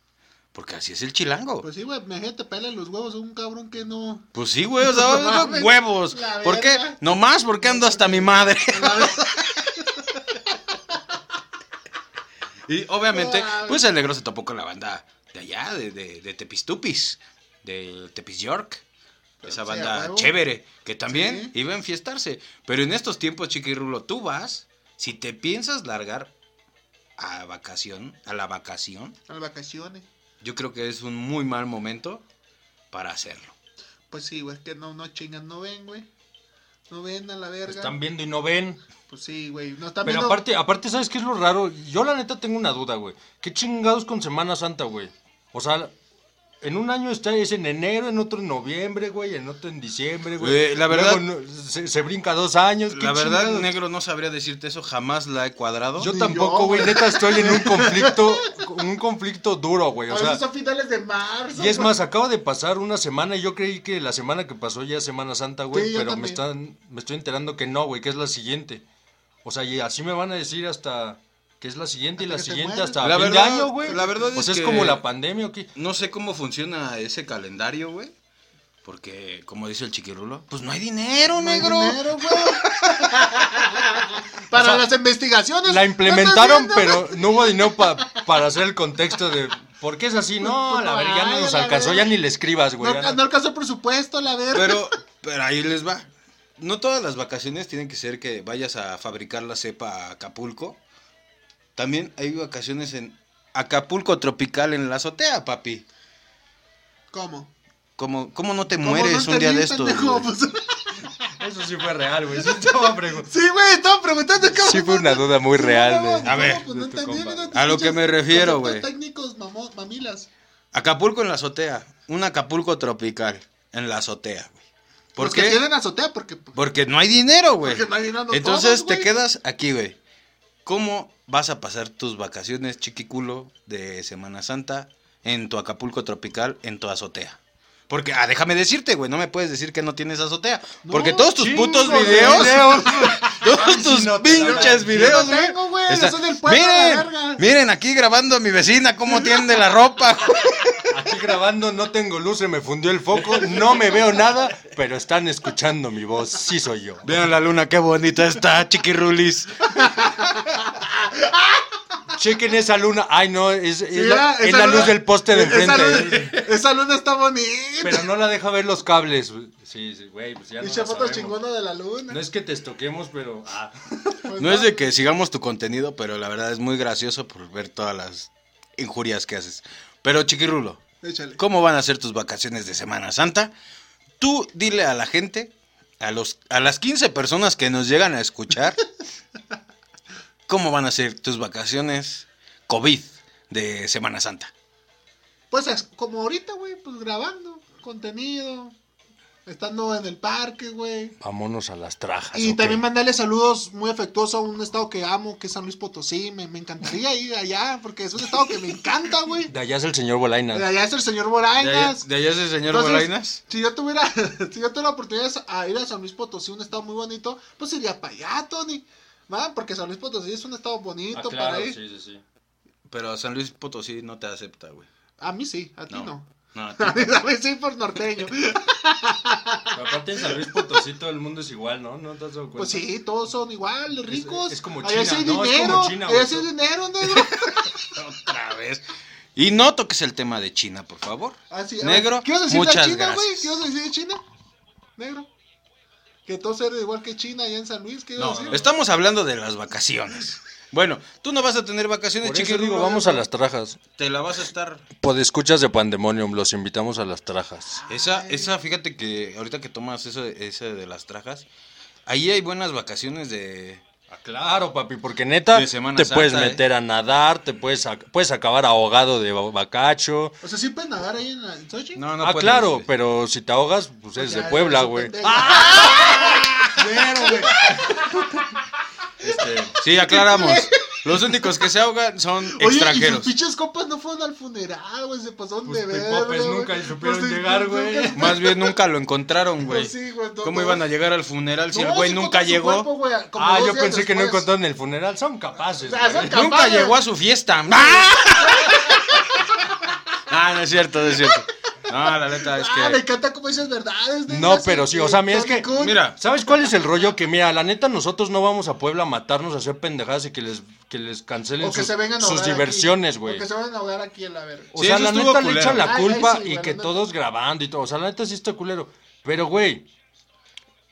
Porque así es el chilango. Pues sí, güey, imagínate, pela los huevos a un cabrón que no. Pues sí, güey, o sea, huevos. ¿Por qué? Nomás porque ando hasta mi madre. y obviamente, pues el negro se topó con la banda de allá, de, de, de Tepistupis, de Tepis York. Esa banda chévere, que también Sí. iba a enfiestarse. Pero en estos tiempos, chiquirrulo, tú vas, si te piensas largar a vacación, a la vacación, A las vacaciones. yo creo que es un muy mal momento para hacerlo. Pues sí, güey, es que no, no chingan, no ven, güey. No ven a la verga. Están viendo y no ven. Pues sí, güey. No están Pero viendo. aparte, aparte, ¿sabes qué es lo raro? Yo la neta tengo una duda, güey. ¿Qué chingados con Semana Santa, güey? O sea, en un año está es en enero, en otro en noviembre, güey, en otro en diciembre, güey. Güey, la verdad- Luego no- se, se brinca dos años. ¿qué La verdad, chingados? negro, no sabría decirte eso, jamás la he cuadrado. Yo Ni tampoco, yo, güey. Neta estoy en un conflicto, en un conflicto duro, güey. a O sea, veces son finales de marzo. y es más, acaba de pasar una semana y yo creí que la semana que pasó ya es Semana Santa, güey. Sí, pero me están, me estoy enterando que no, güey, que es la siguiente. O sea, y así me van a decir hasta que es la siguiente y Hasta la siguiente hasta La fin verdad- de año, güey. la verdad O es es que- como la pandemia o qué. No sé cómo funciona ese calendario, güey. Porque, como dice el chiquirulo, pues no hay dinero, No hay negro. dinero, güey. Para O sea, las investigaciones. La ¿no implementaron, pero no hubo dinero pa- para hacer el contexto de por qué es así. No, Pues la no verdad ya no hay, nos la alcanzó, verga. ya ni le escribas, güey. No, no no. alcanzó el presupuesto, la verga. Pero, pero ahí les va. No todas las vacaciones tienen que ser que vayas a fabricar la cepa a Acapulco. También hay vacaciones en Acapulco tropical en la azotea, papi. ¿Cómo? ¿Cómo, cómo no te ¿Cómo mueres no un día de estos? Pues, Eso sí fue real, güey. Sí, estaba pregun- sí, güey, estaba preguntando. ¿cómo Sí fue una duda muy real, no, güey. no, A ver, pues no mira, tus A lo que me refiero, güey. técnicos, mamo- mamilas. Acapulco en la azotea. Un Acapulco tropical en la azotea, güey. ¿Por Los que qué? tienen azotea, porque. Porque no hay dinero, güey. Porque no hay dinero, no Entonces todos, te quedas aquí, güey. ¿Cómo vas a pasar tus vacaciones chiquiculo de Semana Santa en tu Acapulco tropical en tu azotea? Porque, ah, déjame decirte, güey, no me puedes decir que no tienes azotea. No, porque todos tus putos de videos, videos. todos tus no pinches videos, güey. tengo, güey, está- yo soy del pueblo, miren, la miren, aquí grabando a mi vecina cómo tiende la ropa. Aquí grabando, no tengo luz, se me fundió el foco, no me veo nada, pero están escuchando mi voz, sí soy yo. Vean la luna, qué bonita está, chiquirrulis. Chequen esa luna, ay no, es, es la, era- es esa la luna- luz del poste de esa enfrente. luna- Esa luna está bonita. Pero no la deja ver los cables. Sí, sí, güey, pues ya no Pinche la foto chingona de la luna. No es que te estoquemos, pero... Ah. Pues No es de que sigamos tu contenido, pero la verdad es muy gracioso por ver todas las injurias que haces. Pero chiquirrulo, Échale. ¿cómo van a ser tus vacaciones de Semana Santa? Tú dile a la gente, a, los, a las 15 personas que nos llegan a escuchar, ¿cómo van a ser tus vacaciones COVID de Semana Santa? Pues es como ahorita, güey, pues grabando contenido, estando en el parque, güey. Vámonos a las trajas. Y también mandarle saludos muy afectuosos a un estado que amo, que es San Luis Potosí. Me, me encantaría ir allá, porque es un estado que me encanta, güey. De allá es el señor Bolaina. De allá es el señor ¿De allá, Borainas. de allá es el señor Entonces, Bolainas? Si yo tuviera, si yo tuviera la oportunidad de ir a San Luis Potosí, un estado muy bonito, pues iría para allá, Tony. ¿Va? Porque San Luis Potosí es un estado bonito Ah, claro, para ir. sí, sí, sí. Pero San Luis Potosí no te acepta, güey. A mí sí, a ti no. No. No, a mí, a mí sí por norteño. Pero aparte en San Luis Potosí todo el mundo es igual, ¿no? ¿No te has dado cuenta? Pues sí, todos son igual, ricos. es como Allá China, hay ¿no? Es como China, hay dinero, negro. otra vez. Y no toques el tema de China, por favor. Ah, sí, Negro, ver, ¿Qué ibas a decir muchas de China, güey? ¿Qué ibas a decir de China? Negro. Que todos eran igual que China allá en San Luis. ¿Qué ibas a No, decir? estamos hablando de las vacaciones. Bueno, tú no vas a tener vacaciones, Por eso digo, vamos a las trajas. Te la vas a estar. Podescuchas de Pandemonium, los invitamos a las trajas. Esa, esa, fíjate que ahorita que tomas eso, ese de las trajas, ahí hay buenas vacaciones de. Ah, claro, papi, porque neta De Semana te Santa, puedes ¿eh? meter a nadar, te puedes, ac- puedes acabar ahogado de ba- bacacho. O sea, ¿sí pueden nadar ahí en, la- en Sochi? No, no ah, puedes, claro, pero si te ahogas, pues es Ya, de Puebla, güey. güey. Este, sí, aclaramos. Los únicos que se ahogan son Oye, y extranjeros. sus pinches copas no fueron al funeral, güey. Se pasaron Pues de ver. pipopes nunca supieron llegar, güey. Más bien nunca lo encontraron, güey. Pues sí, no, ¿Cómo no. iban a llegar al funeral si el güey nunca llegó? Ah, yo pensé que no encontraron el funeral. Son capaces. O sea, güey. son capaces. Nunca llegó a su fiesta. ¡Ah! Ah, no es cierto, no es cierto. No, la neta es Ah, me que. encanta cómo dices verdades. negro, No, pero sí, o sea, mira, es que-. Mira, ¿Sabes cuál es el rollo? Que mira, la neta, nosotros no vamos a Puebla a matarnos, a hacer pendejadas y que les, que les cancelen que sus, se vengan a sus ahogar aquí. diversiones, güey. O que se van a ahogar aquí en la verga. O Sí, sea, la neta le echan la culpa ay, sí, y que todos grabando y todo. O sea, la neta sí está culero. Pero, güey,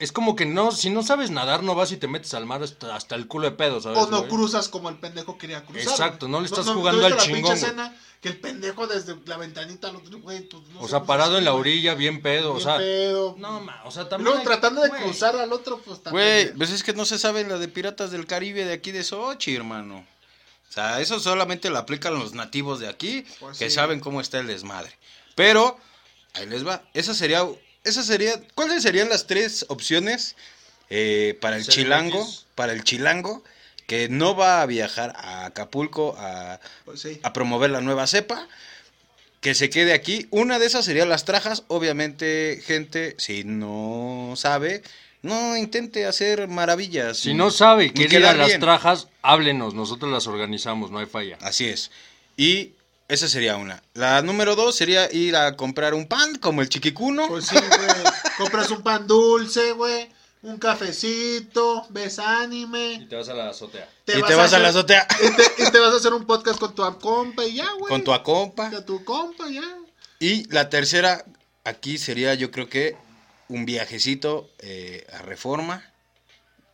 Es como que no, si no sabes nadar, no vas y te metes al mar hasta, hasta el culo de pedo, ¿sabes? O no güey? cruzas como el pendejo quería cruzar. Exacto, no le estás jugando viste al la chingón, escena que el pendejo desde la ventanita otro, güey, pues, no O sea, parado en la orilla, bien pedo, o sea. Pedo. No, ma, o sea, también. luego hay- tratando de güey. cruzar al otro, pues también. Güey, pues es que no se sabe la de Piratas del Caribe de aquí de Sochi, hermano. O sea, eso solamente lo aplican los nativos de aquí, Pues que sí. saben cómo está el desmadre. Pero, ahí les va. Esa sería, esa sería, ¿cuáles serían las tres opciones eh, para el chilango? Para el chilango que no va a viajar a Acapulco a, Pues sí. a promover la nueva cepa. Que se quede aquí. Una de esas sería las trajas. Obviamente, gente, si no sabe, no intente hacer maravillas. Si no sabe quiere ir a las trajas, háblenos, nosotros las organizamos, no hay falla. Así es. Y esa sería una. La número dos sería ir a comprar un pan, como el chiquicuno. Pues sí, güey. Compras un pan dulce, güey. Un cafecito, ves anime. te vas a la azotea. y te vas a, hacer- la azotea Y te, y te vas a hacer un podcast con tu compa y ya, güey. con tu acompa. Con tu compa, ya. Y la tercera, aquí sería yo creo que un viajecito eh, a reforma.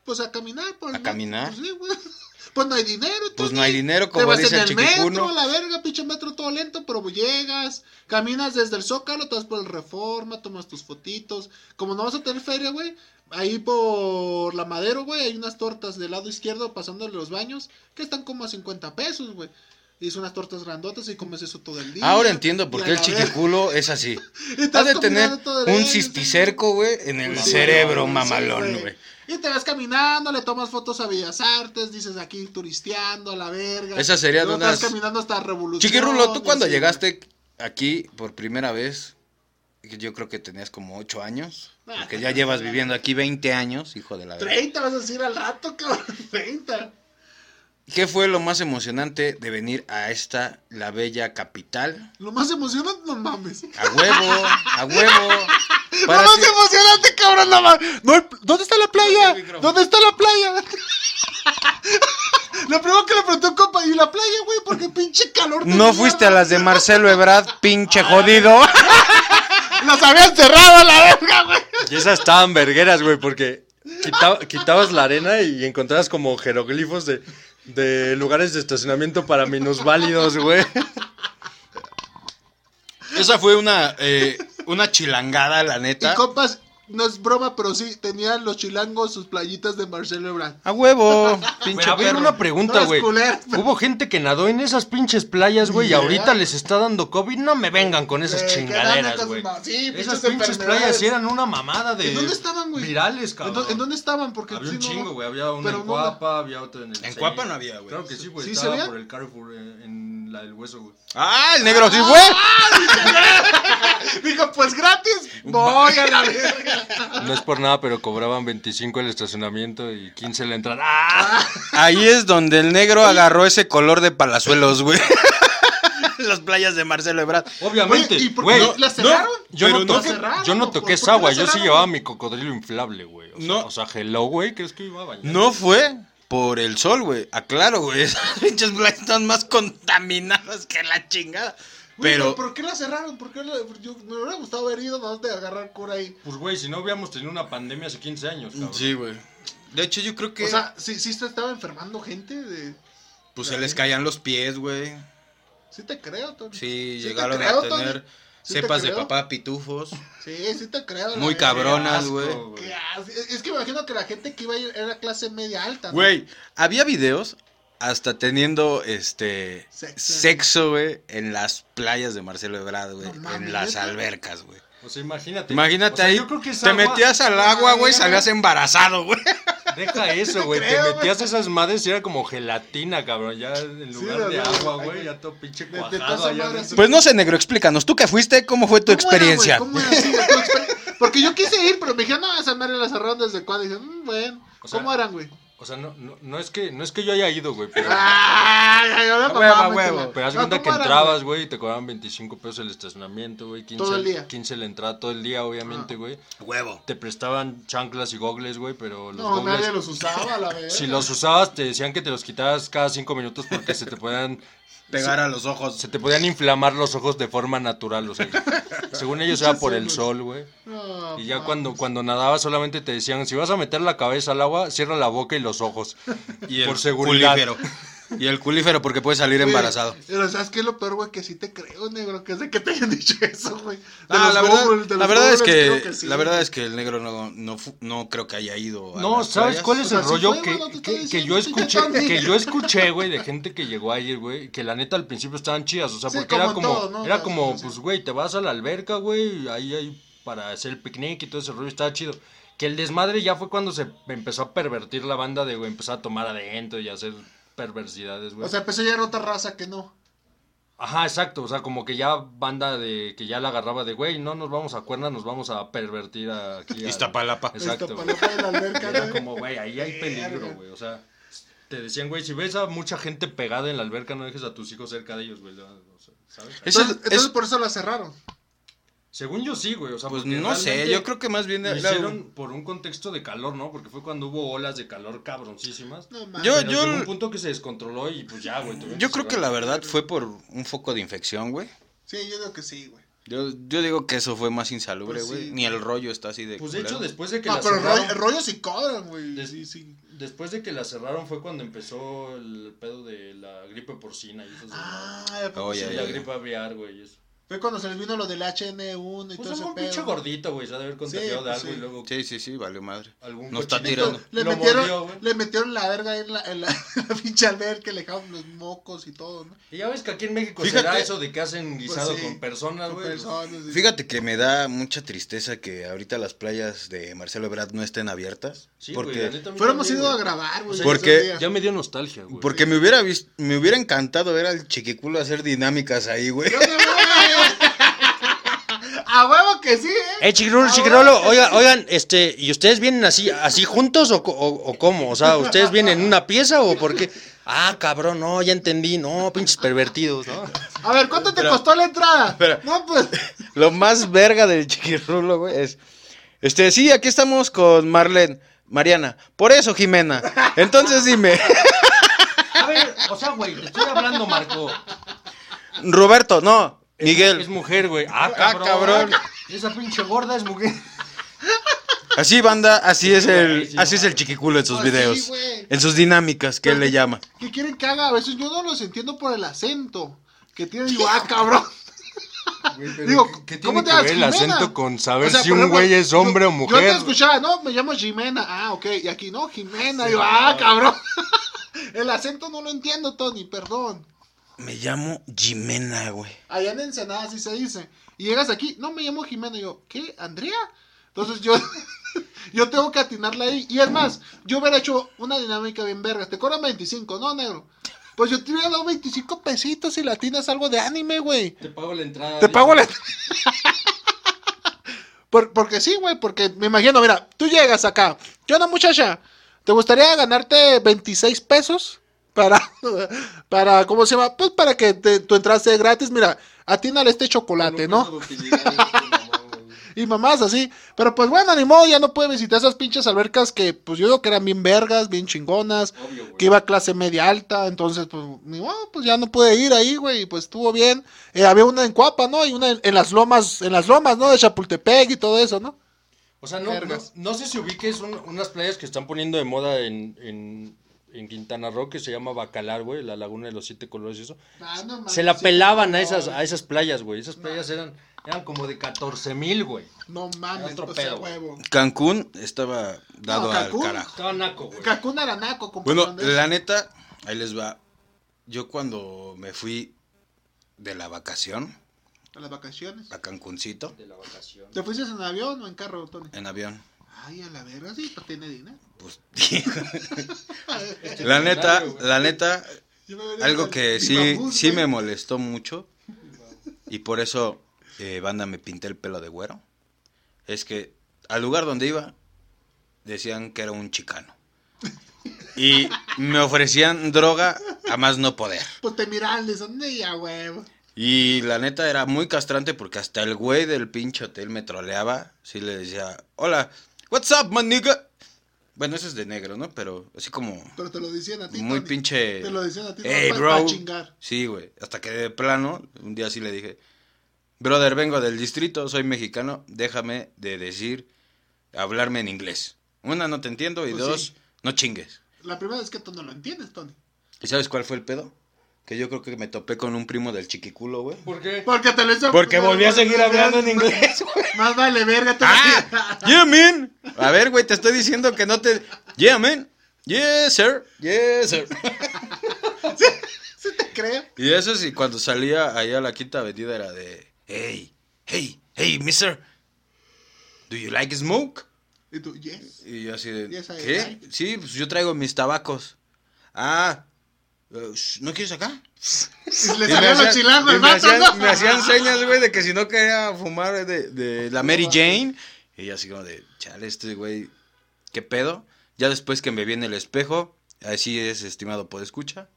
Pues a caminar, pues. A caminar. Pues, sí, güey. Pues no hay dinero, Pues no hay dinero, Te como vas dice en el el metro, la verga, pinche metro todo lento, pero llegas, caminas desde el Zócalo, te vas por el Reforma, tomas tus fotitos. Como no vas a tener feria, güey, ahí por la Madero, güey, hay unas tortas del lado izquierdo pasándole los baños que están como a 50 pesos, güey. Y son unas tortas grandotas y comes eso todo el día. Ahora entiendo por qué el chiquiculo es así. Te Ha de tener un cisticerco, güey, en el Pues sí, cerebro mamalón, güey. Y te vas caminando, le tomas fotos a Bellas Artes, dices aquí turisteando a la verga. Esa sería de unas- caminando hasta Revolución. Chiquirulo, tú cuando llegaste aquí por primera vez, yo creo que tenías como 8 años, Ah, porque ya llevas viviendo aquí 20 años, hijo de la verga. 30 vas a decir al rato, cabrón. 30. ¿Qué fue lo más emocionante de venir a esta, la bella capital? Lo más emocionante, no mames. A huevo, a huevo. Para Lo más ti- emocionante, cabrón, no mames. ¿Dónde está la playa? ¿Dónde está la playa? Lo primero que le preguntó compa, ¿y la playa, güey? Porque pinche calor. de No mierda. fuiste a las de Marcelo Ebrard, pinche jodido. Las habían cerrado a la verga, güey. Y esas estaban vergueras, güey, porque quitaba- quitabas la arena y encontrabas como jeroglifos de, de lugares de estacionamiento para minusválidos, güey. Esa fue una, eh, una chilangada, la Y neta. compas, no es broma, pero sí, tenían los chilangos sus playitas de Marcelo Ebrard. A huevo, pinche a ver, perro. una pregunta, güey. Hubo gente que nadó en esas pinches playas, güey, y ahorita les está dando COVID. No me vengan con esas que chingaderas, güey. sí, Esas pinches playas sí eran una mamada de. ¿En dónde estaban, güey? Virales, ¿En, cabrón. en dónde estaban? Porque Había un chingo, güey. Había una pero en no- Cuapa, había otra en el. En. Cuapa no había, güey. Claro que sí, güey. ¿Sí se estaba por el Carrefour eh, en la del hueso, güey. Ah, el negro sí fue. Dijo, pues gratis, voy a la verga. No es por nada, pero cobraban 25 el estacionamiento y 15 la entrada. ¡Ah! Ahí es donde el negro agarró ese color de palazuelos, güey. Las playas de Marcelo Ebrard. Obviamente, Oye, ¿y por qué güey. no la cerraron? Yo Pero no no toqué, cerraron, yo no ¿por- toqué esa agua, yo sí llevaba mi cocodrilo inflable, güey. O sea, No. o sea, hello, güey, ¿crees que iba a bañar? No fue por el sol, güey. Aclaro, güey. Esas pinches playas están más contaminadas que la chingada. Güey, Pero, ¿Por qué la cerraron? ¿Por qué la- yo, me hubiera gustado haber ido nomás de agarrar cura ahí. Pues, güey, si no hubiéramos tenido una pandemia hace 15 años, cabrón. sí, güey. De hecho, yo creo que O sea, sí, sí se estaba enfermando gente de... pues se les caían los pies, güey. Sí te creo, Tony. Sí, llegaron creo, a tener Tony. Sí te cepas de creo. papá pitufos. Sí, sí te creo. Muy cabronas, güey. Es que me imagino que la gente que iba a ir era clase media alta. ¿no? Güey, había videos hasta teniendo este Sexo. sexo, güey, en las playas de Marcelo Ebrard, güey, No en las albercas, güey. O sea, imagínate. Imagínate O sea, ahí, Yo creo que esa te agua- metías al agua, güey, salías embarazado, güey. Deja eso, güey. Te metías esas madres y era como gelatina, cabrón. Ya en lugar de de verdad, agua, güey. ya todo pinche cuajado allá así. Pues no sé, negro, explícanos, ¿tú que fuiste? ¿Cómo fue tu ¿Cómo era, güey? experiencia? ¿Cómo era? Sí, tu exper- Porque yo quise ir, pero me dijeron, no, esa madre la cerraron desde cuando. Y dije, "Mm, bueno, O sea, ¿cómo eran, güey? O sea, no, no, no, es que, no es que yo haya ido, güey, pero... Ay, ay, ahora A papá, huevo. Pero haz No, cuenta que ¿cómo eran, entrabas, güey, y te cobraban 25 pesos el estacionamiento, güey. 15, Todo el día. 15 la entrada todo el día, obviamente, Ah. güey. Huevo. Te prestaban chanclas y gogles, güey, pero los No, gogles... nadie los usaba, la verdad. Si los usabas, te decían que te los quitaras cada cinco minutos porque se te podían pegar a los ojos. Se te podían inflamar los ojos de forma natural, o sea, según ellos era por el sol, güey. No, Y ya mames. cuando, cuando nadabas solamente te decían, si vas a meter la cabeza al agua, cierra la boca y los ojos. Y el por seguridad. culífero. Y el culífero porque puede salir Güey, embarazado. Pero ¿sabes qué es lo peor, güey? Que sí te creo, negro, que es de que te hayan dicho eso, güey. Ah, la verdad, la verdad es que, sí, la verdad güey. es que el negro no, no, no creo que haya ido. a No, las ¿sabes playas. cuál es O sea, el rollo? fue, que, que- yo escuché, que yo escuché, güey, de gente que llegó ayer, güey, que la neta al principio estaban chidas, o sea, Sí, porque como era como, todo, ¿no? era como, pues, güey, te vas a la alberca, güey, ahí hay para hacer el picnic y todo ese rollo, estaba chido. Que el desmadre ya fue cuando se empezó a pervertir la banda de, güey, empezar a tomar adentro y a hacer perversidades, güey. O sea, empezó a llegar otra raza que no. Ajá, exacto, o sea, como que ya banda de, que ya la agarraba de, güey, no nos vamos a cuernas, nos vamos a pervertir aquí. a- Iztapalapa. Exacto. Esta palapa de la alberca, Era como, güey, ahí hay peligro, güey. O sea, te decían, güey, si ves a mucha gente pegada en la alberca, no dejes a tus hijos cerca de ellos, güey. O sea, ¿Sabes? Entonces, entonces es- por eso la cerraron. Según yo sí, güey. O sea, Pues no sé, yo creo que más bien Lo hicieron por un contexto de calor, ¿no? Porque fue cuando hubo olas de calor cabroncísimas. No mames. Yo- llegó un yo- punto que se descontroló y pues ya, güey. Yo creo que la verdad fue por un foco de infección, güey. Sí, yo digo que sí, güey. Yo, yo digo que eso fue más insalubre, Pues güey. sí. Ni el rollo está así de. Pues de hecho, después de que No, la pero cerraron... rollo, rollo sí cobran, güey. Des- Sí, sí. Después de que la cerraron fue cuando empezó el pedo de la gripe porcina y eso. Ah, Oh, sí, ya, y ya, la ya. gripe aviar, güey. y eso. Fue cuando se les vino lo del HN1 y Pues todo ese un pedo. pinche gordito, güey. Se ha de haber contagiado de pues algo sí. y luego Sí, sí, sí, valió madre. algún Nos está tirando. Le lo metieron, mordió, güey. le metieron la verga ahí en la, en la, en la pinche alberca, le dejaron los mocos y todo, ¿no? Y ya ves que aquí en México Fíjate- será eso de que hacen guisado Pues sí, con personas, Con güey. Fíjate que me da mucha tristeza que ahorita las playas de Marcelo Ebrard no estén abiertas. Sí, güey, porque mí Fuéramos ido a güey. grabar, güey. O sea, Porque-. Ya me dio nostalgia, güey. porque me hubiera vis- me hubiera encantado ver al chiquiculo hacer dinámicas ahí, güey. A huevo que sí, ¿eh? Eh, chiquirolo, chiquirolo, bueno. oiga, oigan, este, ¿y ustedes vienen así, así juntos o, co- o- o cómo? O sea, ¿ustedes vienen en una pieza o por qué? Ah, cabrón, no, ya entendí, no, pinches pervertidos, ¿no? A ver, ¿cuánto te costó la entrada? No, pues. Lo más verga del chiquirulo, güey, es. Este, sí, aquí estamos con Marlene. Mariana. Por eso, Jimena. Entonces dime. A ver, o sea, güey, te estoy hablando, Marco. Roberto, no. Miguel. Es mujer, güey. Ah, Ah, cabrón. Esa pinche gorda es mujer. Así, banda, así es el, Sí, así es el chiquiculo en sus Así, videos. güey. En sus dinámicas, que él le llama. ¿Qué quieren que haga? A veces yo no los entiendo por el acento que tiene. Digo, ah, cabrón. Digo, ¿qué ¿cómo tiene te que llamas? ver el Jimena? acento con saber O sea, si por un ejemplo, güey es hombre yo- o Yo mujer? te escuchaba, no, me llamo Jimena. Ah, ok. Y aquí no, Jimena. Digo, ah, cabrón. El acento no lo entiendo, Tony, perdón. Me llamo Jimena, güey. Allá en Ensenada así se dice. Y llegas aquí, no me llamo Jimena. Y yo, ¿qué? ¿Andrea? Entonces yo, yo tengo que atinarla ahí. Y es más, yo hubiera hecho una dinámica bien verga. Te cobran 25, ¿no, negro? Pues yo te hubiera dado 25 pesitos y la atinas algo de anime, güey. Te pago la entrada. Te pago la... Por- porque sí, güey, porque me imagino, mira, tú llegas acá. ¿Qué onda, muchacha? ¿Te gustaría ganarte 26 pesos? Para, para, ¿cómo se llama? Pues para que te- tu entrada sea gratis. Mira, atínale este chocolate, ¿no? Y mamás así. Pero pues bueno, ni modo, ya no puede visitar esas pinches albercas que pues yo digo que eran bien vergas, bien chingonas. Obvio, güey. Que iba a clase media alta, entonces pues ni modo, pues ya no pude ir ahí, güey, y pues estuvo bien. Eh, había una en Cuapa, ¿no? Y una en, en las lomas, en las lomas, ¿no? De Chapultepec y todo eso, ¿no? O sea, no, no, no sé si ubiques un- unas playas que están poniendo de moda en, en, en Quintana Roo que se llama Bacalar, güey, la laguna de los siete colores y eso. Se la pelaban a esas, a esas playas, güey. Esas playas eran, eran como de 14 mil, güey. No mames, Otro sea, pedo. huevo. Cancún estaba dado No, al Cancún. carajo. Estaba naco, güey. Cancún Aranaco, Bueno, compadre. la neta, ahí les va. Yo cuando me fui de la vacación A las vacaciones. a Cancuncito, De la vacación. ¿Te fuiste en avión o en carro, Tony? en avión, Ay, a la verga, sí, pues tiene dinero. pues... la neta, la neta, algo que sí, sí me molestó mucho, y por eso, eh, banda, me pinté el pelo de güero, es que al lugar donde iba, decían que era un chicano. Y me ofrecían droga a más no poder. Pues te miran, le dicen, "Ni a huevo. Y la neta era muy castrante porque hasta el güey del pinche hotel me troleaba. Sí le decía, hola, what's up, man nigga? Bueno, ese es de negro, ¿no? Pero así como Pero te lo decían a ti. muy Tony. pinche. Te lo decían a ti. Hey, para bro. chingar. Sí, güey. Hasta que de plano, un día sí le dije, brother, vengo del distrito, soy mexicano, déjame de decir, hablarme en inglés. Una, no te entiendo, y Pues dos, sí. no chingues. La primera vez que tú no lo entiendes, Tony. ¿Y sabes cuál fue el pedo? Que yo creo que me topé con un primo del chiquiculo, güey. ¿Por qué? Porque te lo hizo. Porque volví a seguir hablando en inglés, güey. Más vale verga. Tony. ¡Ah! Yeah, man. A ver, güey, te estoy diciendo que no te... Yeah, man. Yes, sir. Yes, sir. ¿Sí te creo? Y eso sí, cuando salía allá a la quinta avenida era de... Hey, hey, hey, mister. Do you like smoke? Y tú, yes. Y yo así de... Yes, I ¿Qué? like. Sí, pues yo traigo mis tabacos. Ah, eh, ¿no quieres acá? Le salió los chilangos y el me vato, hacían, ¿no? me hacían señas, güey, de que si no quería fumar de, de la Mary Jane. Y yo así como de, chale, este güey, ¿qué pedo? Ya después que me vi en el espejo, así es, estimado escucha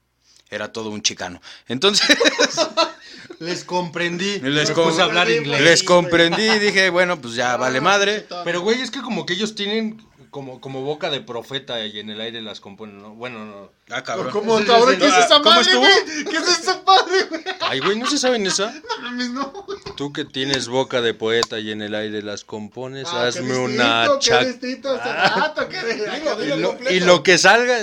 era todo un chicano. Entonces, Les comprendí. Les Me com- puse a hablar inglés. les comprendí y dije, bueno, pues ya vale madre. Pero, güey, es que como que ellos tienen como, como boca de profeta y en el aire las componen, ¿no? Bueno, no. Ah, cabrón. ¿Cómo, Sí, sí, cabrón? sí. ¿Qué es Ah, esa ¿cómo madre, güey? ¿Qué es esa madre, güey? Ay, güey, ¿no se saben esa? No mames, no. Tú que tienes boca de poeta y en el aire las compones, Ah, qué hazme distinto, una qué chac... distinto hace rato, qué distinto. Y lo, y lo que salga,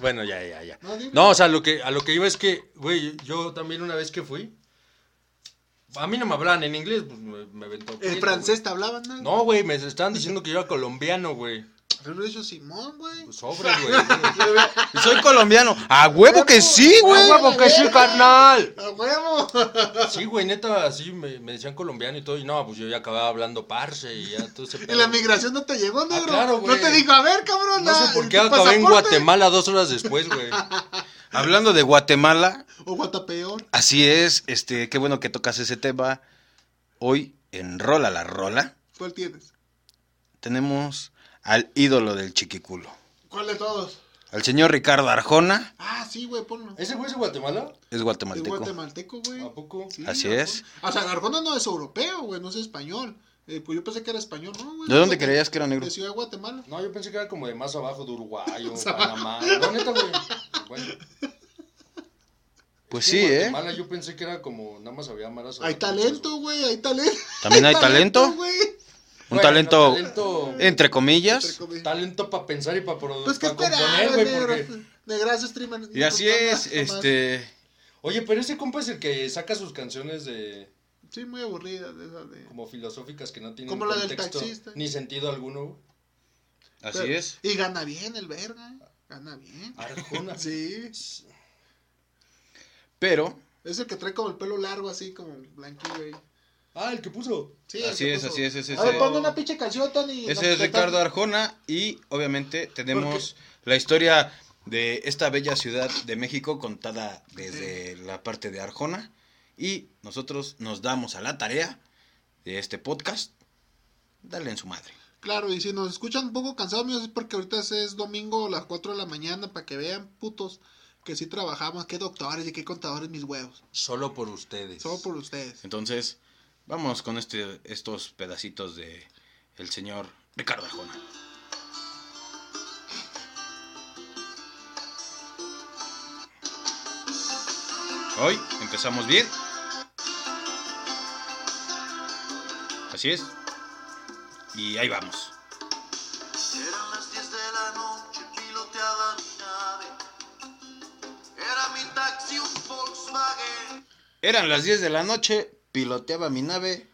bueno, ya, ya, ya. No. No, o sea, lo que, a lo que iba es que, güey, yo también una vez que fui, a mí no me hablaban en inglés, pues me, me aventó ¿El francés te hablaban, no? güey. No, güey, me estaban diciendo que yo era colombiano, güey. Pero eso Simón, güey. Pues sobre, güey. Soy colombiano. A huevo que sí, güey. ¡A huevo que sí, carnal! ¡A huevo! Sí, güey, neta, así me, me decían colombiano y todo, y no, pues yo ya acababa hablando parce y ya todo ese ¿Y pedo. la migración no te llegó, negro? claro, No güey. te dijo, a ver, cabrón. No sé da- por qué ¿tu acabé en pasaporte? Guatemala dos horas después, güey. Hablando de Guatemala, O Guatapeor. así es, este, qué bueno que tocas ese tema. Hoy, en Rola la Rola, ¿Cuál tienes? Tenemos al ídolo del chiquiculo. ¿Cuál de todos? Al señor Ricardo Arjona, Ah, sí, güey, ponlo. ¿Ese güey es de Guatemala? es Es guatemalteco. guatemalteco, güey. ¿A poco? Sí, Así Arjona. es. O sea, Arjona no es europeo, güey, no es español. Eh, pues yo pensé que era español, ¿no, güey? ¿De dónde creías que era negro? De Ciudad de Guatemala. No, yo pensé que era como de más abajo de Uruguay o Panamá. No, neta, güey. Bueno, Pues es sí, ¿eh? Guatemala yo pensé que era como nada más había malas. Hay talento, güey, hay talento. ¿También hay talento? güey. Un Bueno, talento, talento- entre comillas. Entre comillas. Talento para pensar y para Pues que componer, güey, negro. porque... De gracias. Y así es, este... Oye, pero ese compa es el que saca sus canciones de Sí, muy aburrida de como filosóficas que no tienen Como la del contexto taxista. ni sentido alguno. güey. Así Pero- es. Y gana bien el verga. Gana bien. Arjona. Sí. Pero, Es el que trae como el pelo largo, así como blanquillo, güey. Ah, el que puso. Sí, Así que es, puso. así es, ese A ver, es. ponme una pinche canción, Tony. ese es que Ricardo Arjona y obviamente tenemos la historia de esta bella ciudad de México contada desde la parte de Arjona y nosotros nos damos a la tarea de este podcast darle en su madre. Claro, y si nos escuchan un poco cansados, míos, es porque ahorita es domingo a las 4 de la mañana para que vean, putos, que sí trabajamos, qué doctores y qué contadores mis huevos. Solo por ustedes. Solo por ustedes. Entonces, vamos con este, estos pedacitos de el señor Ricardo Arjona. Hoy empezamos bien. Así es. Y ahí vamos. Eran las 10 de la noche, piloteaba mi nave. Era mi taxi, un Volkswagen. Eran las 10 de la noche, piloteaba mi nave.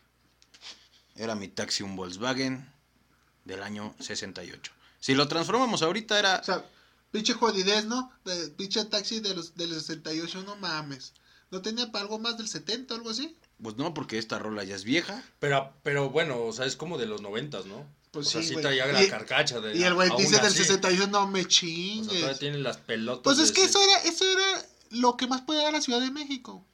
Era mi taxi un Volkswagen del año 68. Si lo transformamos ahorita era O sea, pinche jodidez, ¿no? De, pinche taxi de los, del 68, no mames. ¿No tenía para algo más del 70 o algo así? Pues no, porque esta rola ya es vieja. Pero, pero bueno, o sea, es como de los noventas, ¿no? Pues o sea, sí, sí traía la Y- carcacha de Y el güey dice del así. 68, no me O sea, chingues. todavía tienen las pelotas. Pues es que ese- eso era, eso era lo que más puede dar la Ciudad de México.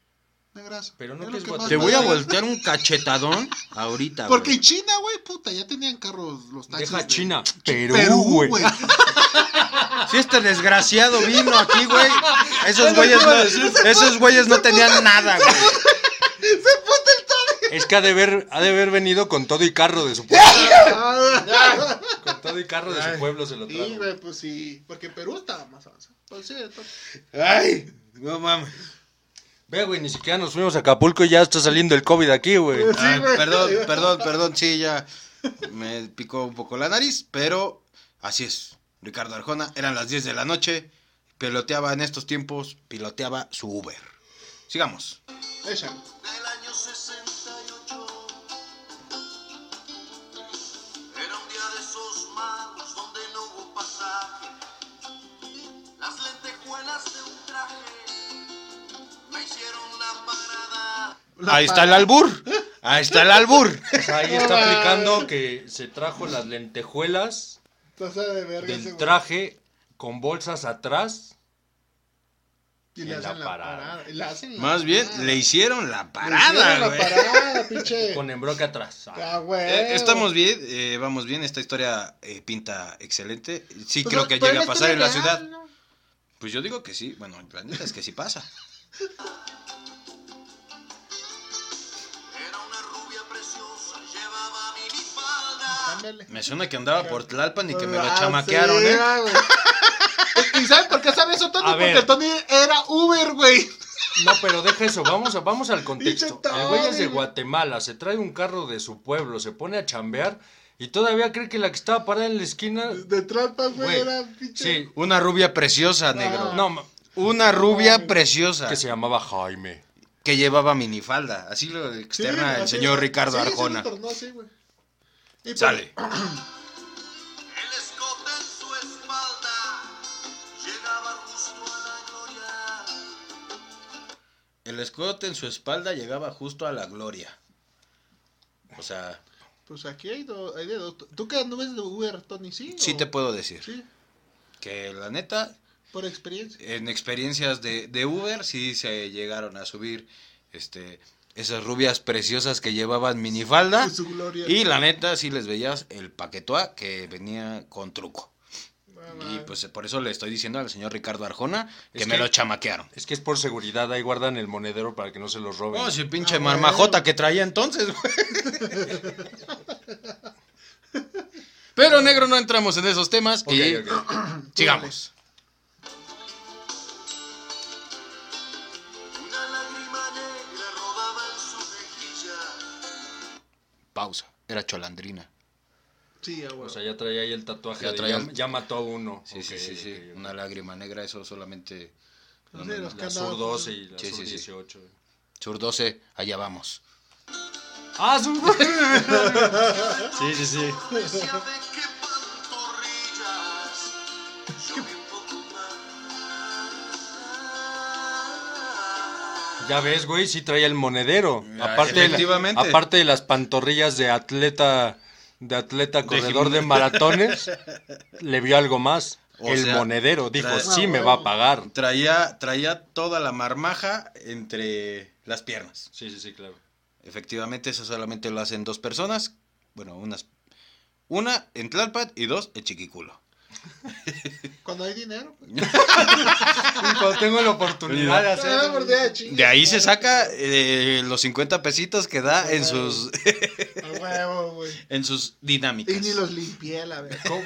Negras. Pero no es Te Guatemala. voy a voltear un cachetadón ahorita. Porque en China, güey, puta, ya tenían carros los taxis. Deja de- China. Perú, güey. Si este desgraciado vino aquí, güey, esos güeyes no, esos güeyes no tenían nada, güey. Es que ha de, haber, ha de haber venido con todo y carro de su pueblo. Con Todo el carro de su pueblo se lo Sí, trajo. güey, pues sí. Porque Perú estaba más avanzado. Pues sí, entonces. Ay, no mames. Ve, güey, ni siquiera nos fuimos a Acapulco y ya está saliendo el COVID aquí, güey. Sí, Ay, güey. perdón, perdón, perdón, sí, ya me picó un poco la nariz, pero así es. Ricardo Arjona, eran las 10 de la noche, piloteaba en estos tiempos, piloteaba su Uber. Sigamos. Échale. Ahí está el albur. Ahí está el albur. O sea, ahí está aplicando que se trajo las lentejuelas de verga ese del güey. traje con bolsas atrás. Y le la hacen la parada. parada. Y le hacen la Más bien, parada. le hicieron la Le parada, hicieron la güey. parada, pinche. Con embroque atrás. Ah, güey. Eh, estamos bien, eh, vamos bien, esta historia eh, pinta excelente. Sí, Pues, creo que llega a pasar en la ciudad. Pues yo digo que sí, bueno, la neta es que sí pasa. Me suena que andaba por Tlalpan y que me lo Ah, chamaquearon, sí, ¿eh? güey. ¿Y sabes por qué sabe eso, Tony? A Porque ver. Tony era Uber, güey. No, pero deja eso, vamos, a, vamos al contexto. El güey es de. Guatemala, se trae un carro de su pueblo, se pone a chambear y todavía cree que la que estaba parada en la esquina... De trampas, güey, Güey, era pinche. sí, Una rubia preciosa, negro. no, Una rubia preciosa que se llamaba Jaime. que llevaba minifalda. Así lo Sí, externa el así señor. Ricardo Sí, Arjona. tornó así, güey. Y pues, Sale. El escote en su espalda llegaba justo a la gloria. El escote en su espalda llegaba justo a la gloria. O sea, Pues aquí hay, do- hay de dos. ¿Tú qué no ves de Uber, Tony? Sí. sí o- te puedo decir Sí, que la neta, por experiencia. en experiencias de, de Uber sí se llegaron a subir este esas rubias preciosas que llevaban minifalda. En su gloria. Y la neta sí les veías el paquetoa que venía con truco. Y pues por eso le estoy diciendo al señor Ricardo Arjona que Es me que- lo chamaquearon. Es que es por seguridad, ahí guardan el monedero para que no se los roben. Oh, ese pinche Ah, marmajota bueno. que traía entonces, güey. Pero negro, no entramos en esos temas y sigamos. Pausa. Era cholandrina. Sí, ah, güey. O sea, ya traía ahí el tatuaje Ya de traía ya, mató a uno. Sí, Ok, sí, sí, sí. ok, ok. Una lágrima negra, eso solamente. No sé, los que La Sur con- 12 y la Sí, Sur sí, sí. 18. Sur 12, allá vamos. ¡Ah, Sur Sí, sí, sí. Ya ves, güey, sí traía el monedero. Ah, Aparte, de la- efectivamente. aparte de las pantorrillas de atleta, de atleta corredor de, maratones, le vio algo más. O el sea, monedero. Dijo, trae- sí me va a pagar. Traía, traía toda la marmaja entre las piernas. Sí, sí, sí, claro. Efectivamente, eso solamente lo hacen dos personas. Bueno, unas. Una en Tlalpan y dos en Chiquiculo. Cuando hay dinero. Pues. Cuando tengo la oportunidad de Ah, hacerlo. de. De ahí se saca eh, los 50 pesitos que da en sus, huevo, en sus Y dinámicas. ni los limpié, la verdad. Como,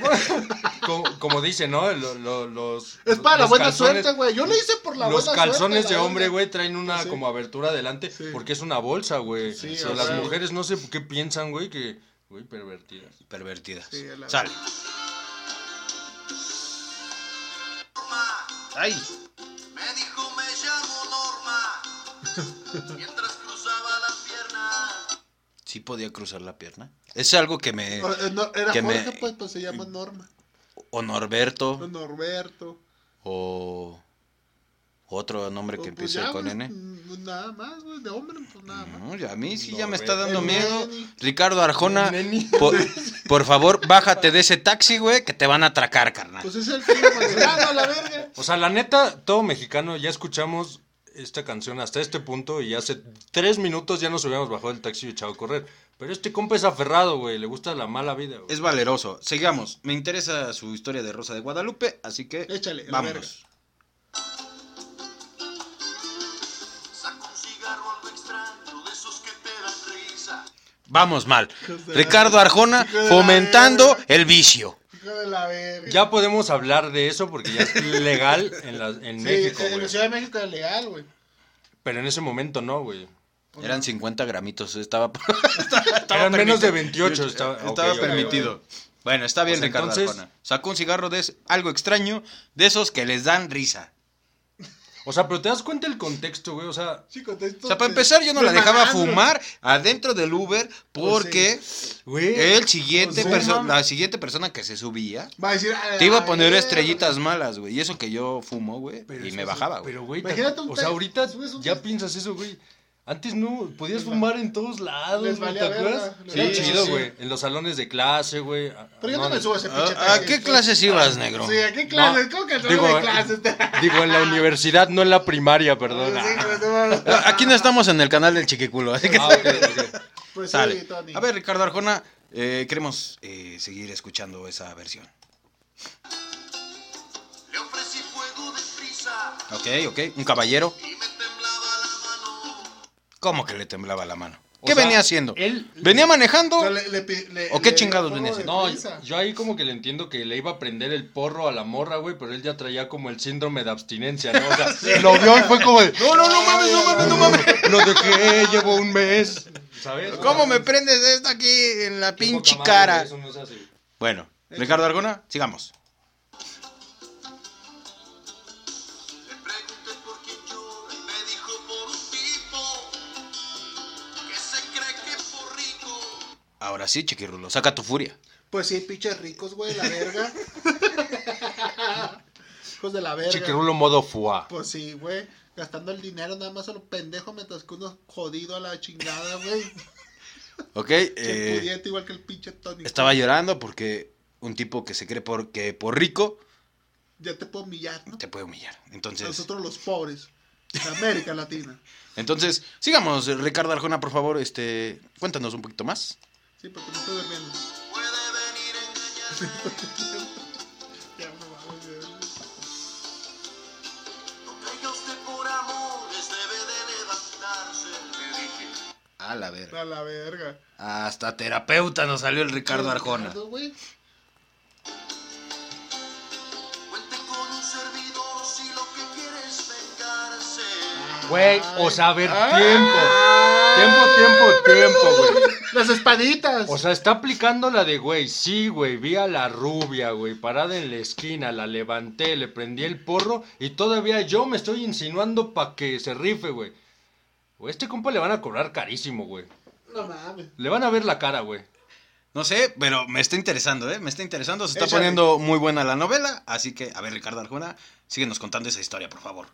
como, como dice, ¿no? Lo- lo- los, Es para la los buena calzones- suerte, güey. Yo lo hice por la Los buena calzones suerte. de la hombre, verdad. güey, traen una Sí. como abertura adelante Sí. porque es una bolsa, güey. Sí, O sea, las mujeres no sé qué piensan, güey, que... Güey, pervertidas. Pervertidas. Sale. Ay. me dijo me llamo Norma. Mientras cruzaba la pierna. Sí podía cruzar la pierna. Es algo que me... O- eh, no, Era que me- Jorge, pues, pues se llama Norma. O Norberto. Norberto. O... Otro nombre que O, pues, empiece ya, con pues, N. mm, Nada más, güey. De hombre, pues nada más. No, ya a mí sí ya me está dando miedo. neni. Ricardo Arjona, por, por favor, bájate de ese taxi, güey, que te van a atracar, carnal. Pues es el manejando a la verga. O sea, la neta, todo mexicano, ya escuchamos esta canción hasta este punto y hace tres minutos ya nos hubiéramos bajado del taxi y echado a correr. Pero este compa es aferrado, güey, le gusta la mala vida, güey. Es valeroso. Sigamos. Me interesa su historia de Rosa de Guadalupe, así que Échale, la Vamos mal. Ricardo Arjona fomentando el vicio. Ya podemos hablar de eso porque ya es legal en, la- en Sí, México, en la. Ciudad de México es legal, güey. Pero en ese momento no, güey. Eran 50 gramitos, estaba, Eran menos de permitido. 28. Estaba, Estaba permitido. Bueno, está bien, Pues Ricardo entonces- Arjona. Sacó un cigarro de algo extraño, de esos que les dan risa. O sea, pero te das cuenta el contexto, güey. O sea, Sí, contesto. O sea, para empezar, yo no la dejaba fumar adentro del Uber porque güey. el siguiente Pues sí, la siguiente persona que se subía Va a decir. "A te iba a poner verga". estrellitas malas, güey. Y eso que yo fumo, güey. Y me bajaba, güey. Pero, güey, o sea, ahorita ya piensas eso, güey. Antes no, podías Les va- fumar en todos lados, les güey, ¿te acuerdas? Sí, chido, güey. En los salones de clase, güey. Pero yo no, me subo a ese pinche ¿A, a qué clases ibas, negro? Sí, ¿a qué clases? No, ¿Cómo que digo, digo, de clases? Digo, en la universidad, no en la primaria, perdón. Sí, no mames. Aquí no estamos en el canal del chiquiculo, así que Ah, ok, ok. Pues sale. sí, Tony. A ver, Ricardo Arjona, eh, queremos eh, seguir escuchando esa versión. Le ofrecí fuego de prisa Ok, ok. Un caballero. y ¿Cómo que le temblaba la mano? O ¿Qué sea, venía haciendo? él- ¿Venía manejando? O sea, le- le pi- le- ¿O qué chingados venía de No, yo, yo ahí como que le entiendo que le iba a prender el porro a la morra, güey, pero él ya traía como el síndrome de abstinencia, ¿no? O sea, lo vio y fue como de, no, no, no mames, no mames, no mames. Lo dejé, llevo un mes, ¿sabes? ¿Cómo me prendes esto aquí en la pinche madre, cara? Eso no se hace. Bueno, Ricardo Arjona, sigamos. Ahora sí, chiquirrulo, saca tu furia. Pues sí, pinches ricos, güey, la verga. Hijos de la verga. Chiquirulo modo fuá. Pues sí, güey. Gastando el dinero nada más a lo pendejo mientras que uno jodido a la chingada, güey. Ok, Que eh, pudiente igual que el pinche Tony. estaba llorando porque un tipo que se cree por, que por rico Ya te puedo humillar, ¿no? te puede humillar. Entonces, Nosotros los pobres. De América Latina. entonces sigamos, Ricardo Arjona, por favor, este, cuéntanos un poquito más. Sí, porque me estoy durmiendo. Puede venir a engañarme. Ya, no mames, güey. No caiga usted por amores, debe de levantarse. Le dije. A la verga. A la verga. Hasta terapeuta nos salió el Ricardo Arjona. Ricardo, güey. Güey, o sea, a ver, Ah. tiempo. Tiempo, tiempo, tiempo, güey. Las espaditas. O sea, está aplicando la de, güey, sí, güey, vi a la rubia, güey, parada en la esquina, la levanté, le prendí el porro y todavía yo me estoy insinuando para que se rife, güey. Güey, este compa le van a cobrar carísimo, güey. no mames. Le van a ver la cara, güey. No sé, pero me está interesando, ¿eh? Me está interesando, se está Échale. poniendo muy buena la novela, así que, a ver, Ricardo Arjona, síguenos contando esa historia, por favor.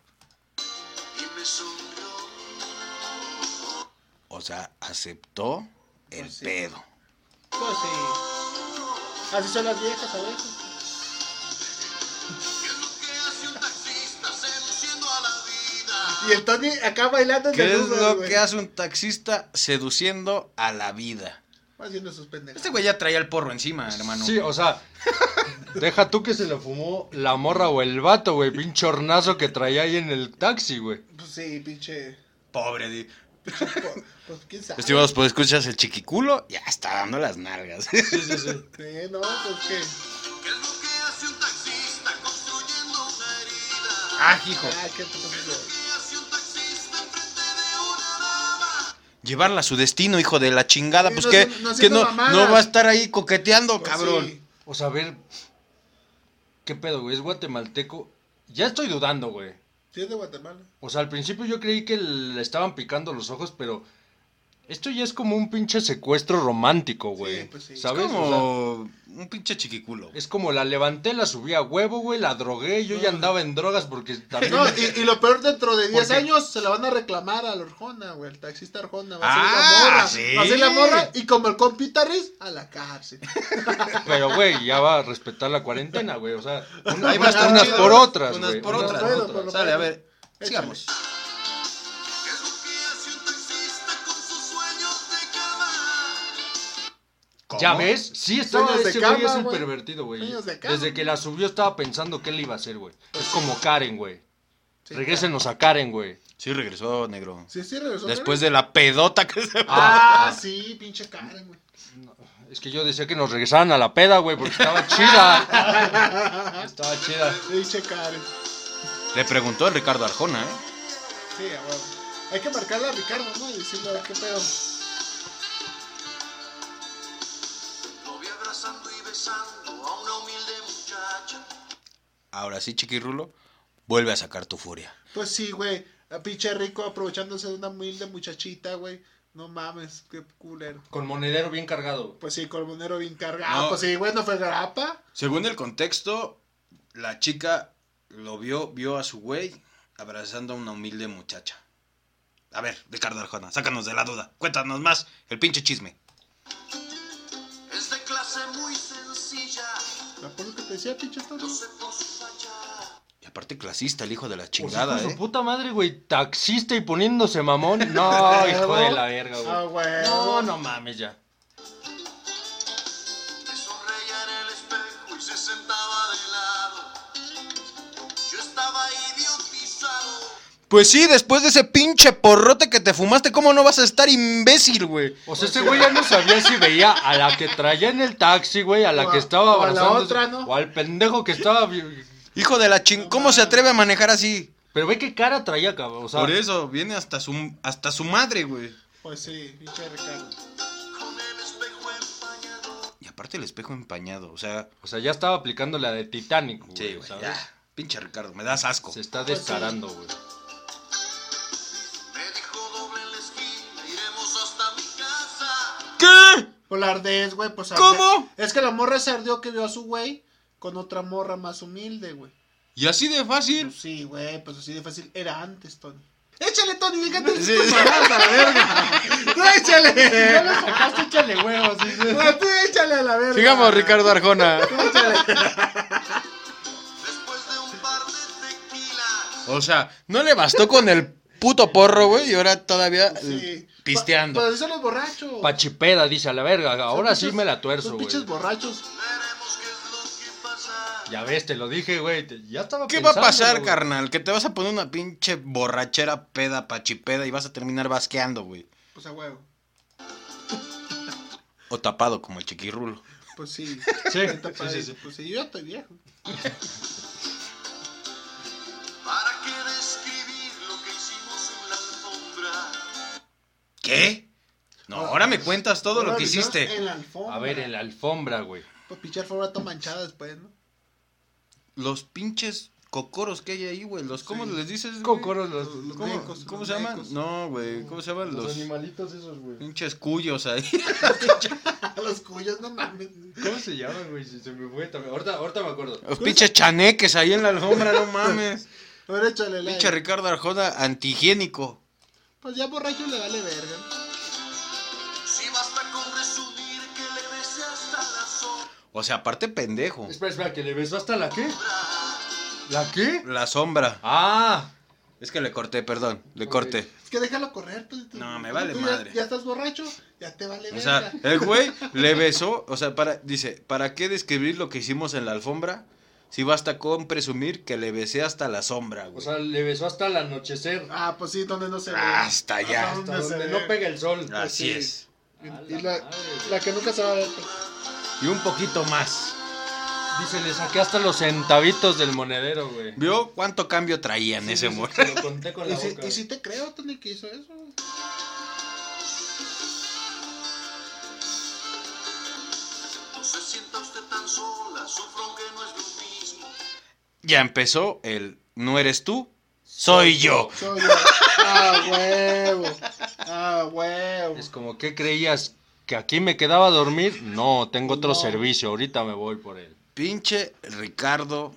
O sea, aceptó el Pues sí. pedo. Pues sí. Así son las viejas a veces. ¿Qué es lo que hace un taxista seduciendo a la vida? Y el Tony acá bailando en ¿Qué es lo güey. que hace un taxista seduciendo a la vida? Haciendo sus pendejas. Este güey ya traía el porro encima, hermano. Sí, o sea, deja tú que se lo fumó la morra o el vato, güey, pinche hornazo que traía ahí en el taxi, güey. Pues sí, pinche. Pobre, di. Pues, pues quién sabe. Estimados, pues escuchas el chiquiculo, ya está dando las nalgas. Sí, sí, sí. Sí, no, pues. ¿Qué es lo que hace un taxista construyendo una herida? ah, hijo. Ah, qué. Llevarla a su destino, hijo de la chingada. Sí, Pues no que, no que haciendo no, mamadas. no va a estar ahí coqueteando, Pues cabrón. sí. O sea, a ver, ¿qué pedo, güey? Es guatemalteco. Ya estoy dudando, güey. Sí, de Guatemala. O sea, al principio yo creí que le estaban picando los ojos, pero esto ya es como un pinche secuestro romántico, güey. Sí, pues sí. ¿Sabes? Es O sea, como un pinche chiquiculo. es como la levanté, la subí a huevo, güey, la drogué, yo ya andaba en drogas porque también... No, y, y lo peor, dentro de 10 Porque- años se la van a reclamar al Arjona, güey. El taxista Arjona. Va a ser Ah, la morra. sí. Va a ser la morra. Y como el compita Riz, a la cárcel. Pero, güey, ya va a respetar la cuarentena, güey. O sea, a unas chido. por otras, Unas por unas otras. por Sale, a ver, sigamos. ¿Ya ves? Sí, estaba Sueños de ese güey cama, es el güey. pervertido, güey. Sueños de cama. Desde que la subió estaba pensando qué le iba a hacer, güey. Es como Karen, güey. Sí, Regrésenos a Karen, güey. Sí, regresó, negro. Sí, sí, regresó. Después de la pedota que se... Ah, sí, pinche Karen, güey. Es que yo decía que nos regresaran a la peda, güey, porque estaba chida. estaba chida. Dice Karen. Le preguntó el Ricardo Arjona, ¿eh? Sí, a huevo. Hay que marcarle a Ricardo, ¿no? Y decirle a ver qué pedo. Besando a una humilde muchacha. Ahora sí, chiquirrulo, vuelve a sacar tu furia. Pues sí, güey. A pinche rico aprovechándose de una humilde muchachita, güey. No mames, qué culero. Con monedero bien cargado. Pues sí, con el monero bien cargado. No. Pues sí, güey, no fue grapa. Según el contexto, la chica lo vio, vio a su güey abrazando a una humilde muchacha. A ver, Ricardo Arjona, sácanos de la duda. Cuéntanos más el pinche chisme. Decía, pinche. Y aparte clasista, el hijo de la O sea, chingada, ¿eh? su puta madre, güey, taxista y poniéndose mamón. No, hijo de la verga, Ah, güey. güey. No, no mames ya. Pues sí, después de ese pinche porrote que te fumaste, ¿cómo no vas a estar imbécil, güey? O sea, ese güey ya no sabía si veía a la que traía en el taxi, güey, a la O que estaba o a la abrazando. otra, ¿no? O al pendejo que estaba. Hijo de la ching... ¿Cómo se atreve a manejar así? Pero ve qué cara traía, cabrón. O sea, Por eso, viene hasta su, hasta su madre, güey. Pues sí, pinche Ricardo. Con el espejo empañado. Y aparte el espejo empañado, o sea... o sea, ya estaba aplicando la de Titanic, güey. Sí, güey, ¿sabes? ya. Pinche Ricardo, me das asco. Se está Pues descarando, güey. ¿Qué? La ardez, güey, pues ¿Cómo? Es que la morra se ardió que vio a su güey con otra morra más humilde, güey. ¿Y así de fácil? Pues sí, güey, pues así de fácil. Era antes, Tony. Échale, Tony, déjate Sí. de mamadas a la verga. Tú échale. Ya lo sacaste, échale huevos. dice. No, tú échale a la verga. Sigamos, Ricardo Arjona. Tú échale. Después de un par de tequilas. O sea, no le bastó con el puto porro, güey, y ahora todavía Sí. Pisteando. Pa- Pues así son los borrachos. Pachipeda, dice a la verga. Ahora Son sí me la tuerzo, Son güey. pinches borrachos. Veremos qué es lo que pasa. Ya ves, te lo dije, güey. Ya estaba ¿Qué va a pasar, carnal? Que te vas a poner una pinche borrachera peda, pachipeda y vas a terminar basqueando, güey. Pues a huevo. O tapado como el chiquirrulo. Pues sí. Sí, sí, sí, sí. Pues sí, yo estoy viejo. ¿Qué? No, ahora me cuentas todo lo que hiciste. En la alfombra. A ver, en la alfombra, güey. Pues pinche alfombra toda manchada después, ¿no? Los pinches cocoros que hay ahí, güey. Los, ¿Cómo Sí. les dices? güey? Cocoros, los, Los ¿Cómo, mecos, cómo los se llaman? No, güey. ¿Cómo se llaman? Los, animalitos esos, güey. pinches cuyos ahí. A los cuyos, no mames. ¿Cómo se llaman, güey? Si se me fue también. Ahorita, ahorita me acuerdo. Los pinches chaneques ahí en la alfombra, no mames. A ver, échale la. Pinche Ricardo Arjona antihigiénico. Pues ya borracho le vale verga. Si basta con resumir que le besé hasta la sombra. O sea, aparte pendejo. Espera, espera, que le besó hasta la qué? ¿La qué? La sombra. Ah, Es que le corté, perdón. Le corté. Es que déjalo correr. Tú, tú- No, me tú vale ya- madre. Ya, estás borracho, ya te vale O verga. sea, el güey le besó, o sea, para, dice, ¿para qué describir lo que hicimos en la alfombra? Si basta con presumir que le besé hasta la sombra, o güey. sea, le besó hasta el anochecer. Ah, pues sí, donde no se ve. Hasta allá. ¿Dónde Hasta se donde no pega el sol. Así sí. es. Y, y la la, que nunca se va a ver. Y un poquito más. Dice, le saqué hasta los centavitos del monedero, güey. ¿Vio cuánto cambio traía en Sí, ese sí, sí, lo conté con Y la si, boca. y si te creo, Tony, que hizo eso. No se sienta usted tan sola, sufro Ya empezó el no eres tú, soy yo. Soy yo. Ah, huevo. Ah, huevo. Es como, ¿qué creías? ¿Que aquí me quedaba a dormir? No, tengo otro No. servicio. Ahorita me voy por él. Pinche Ricardo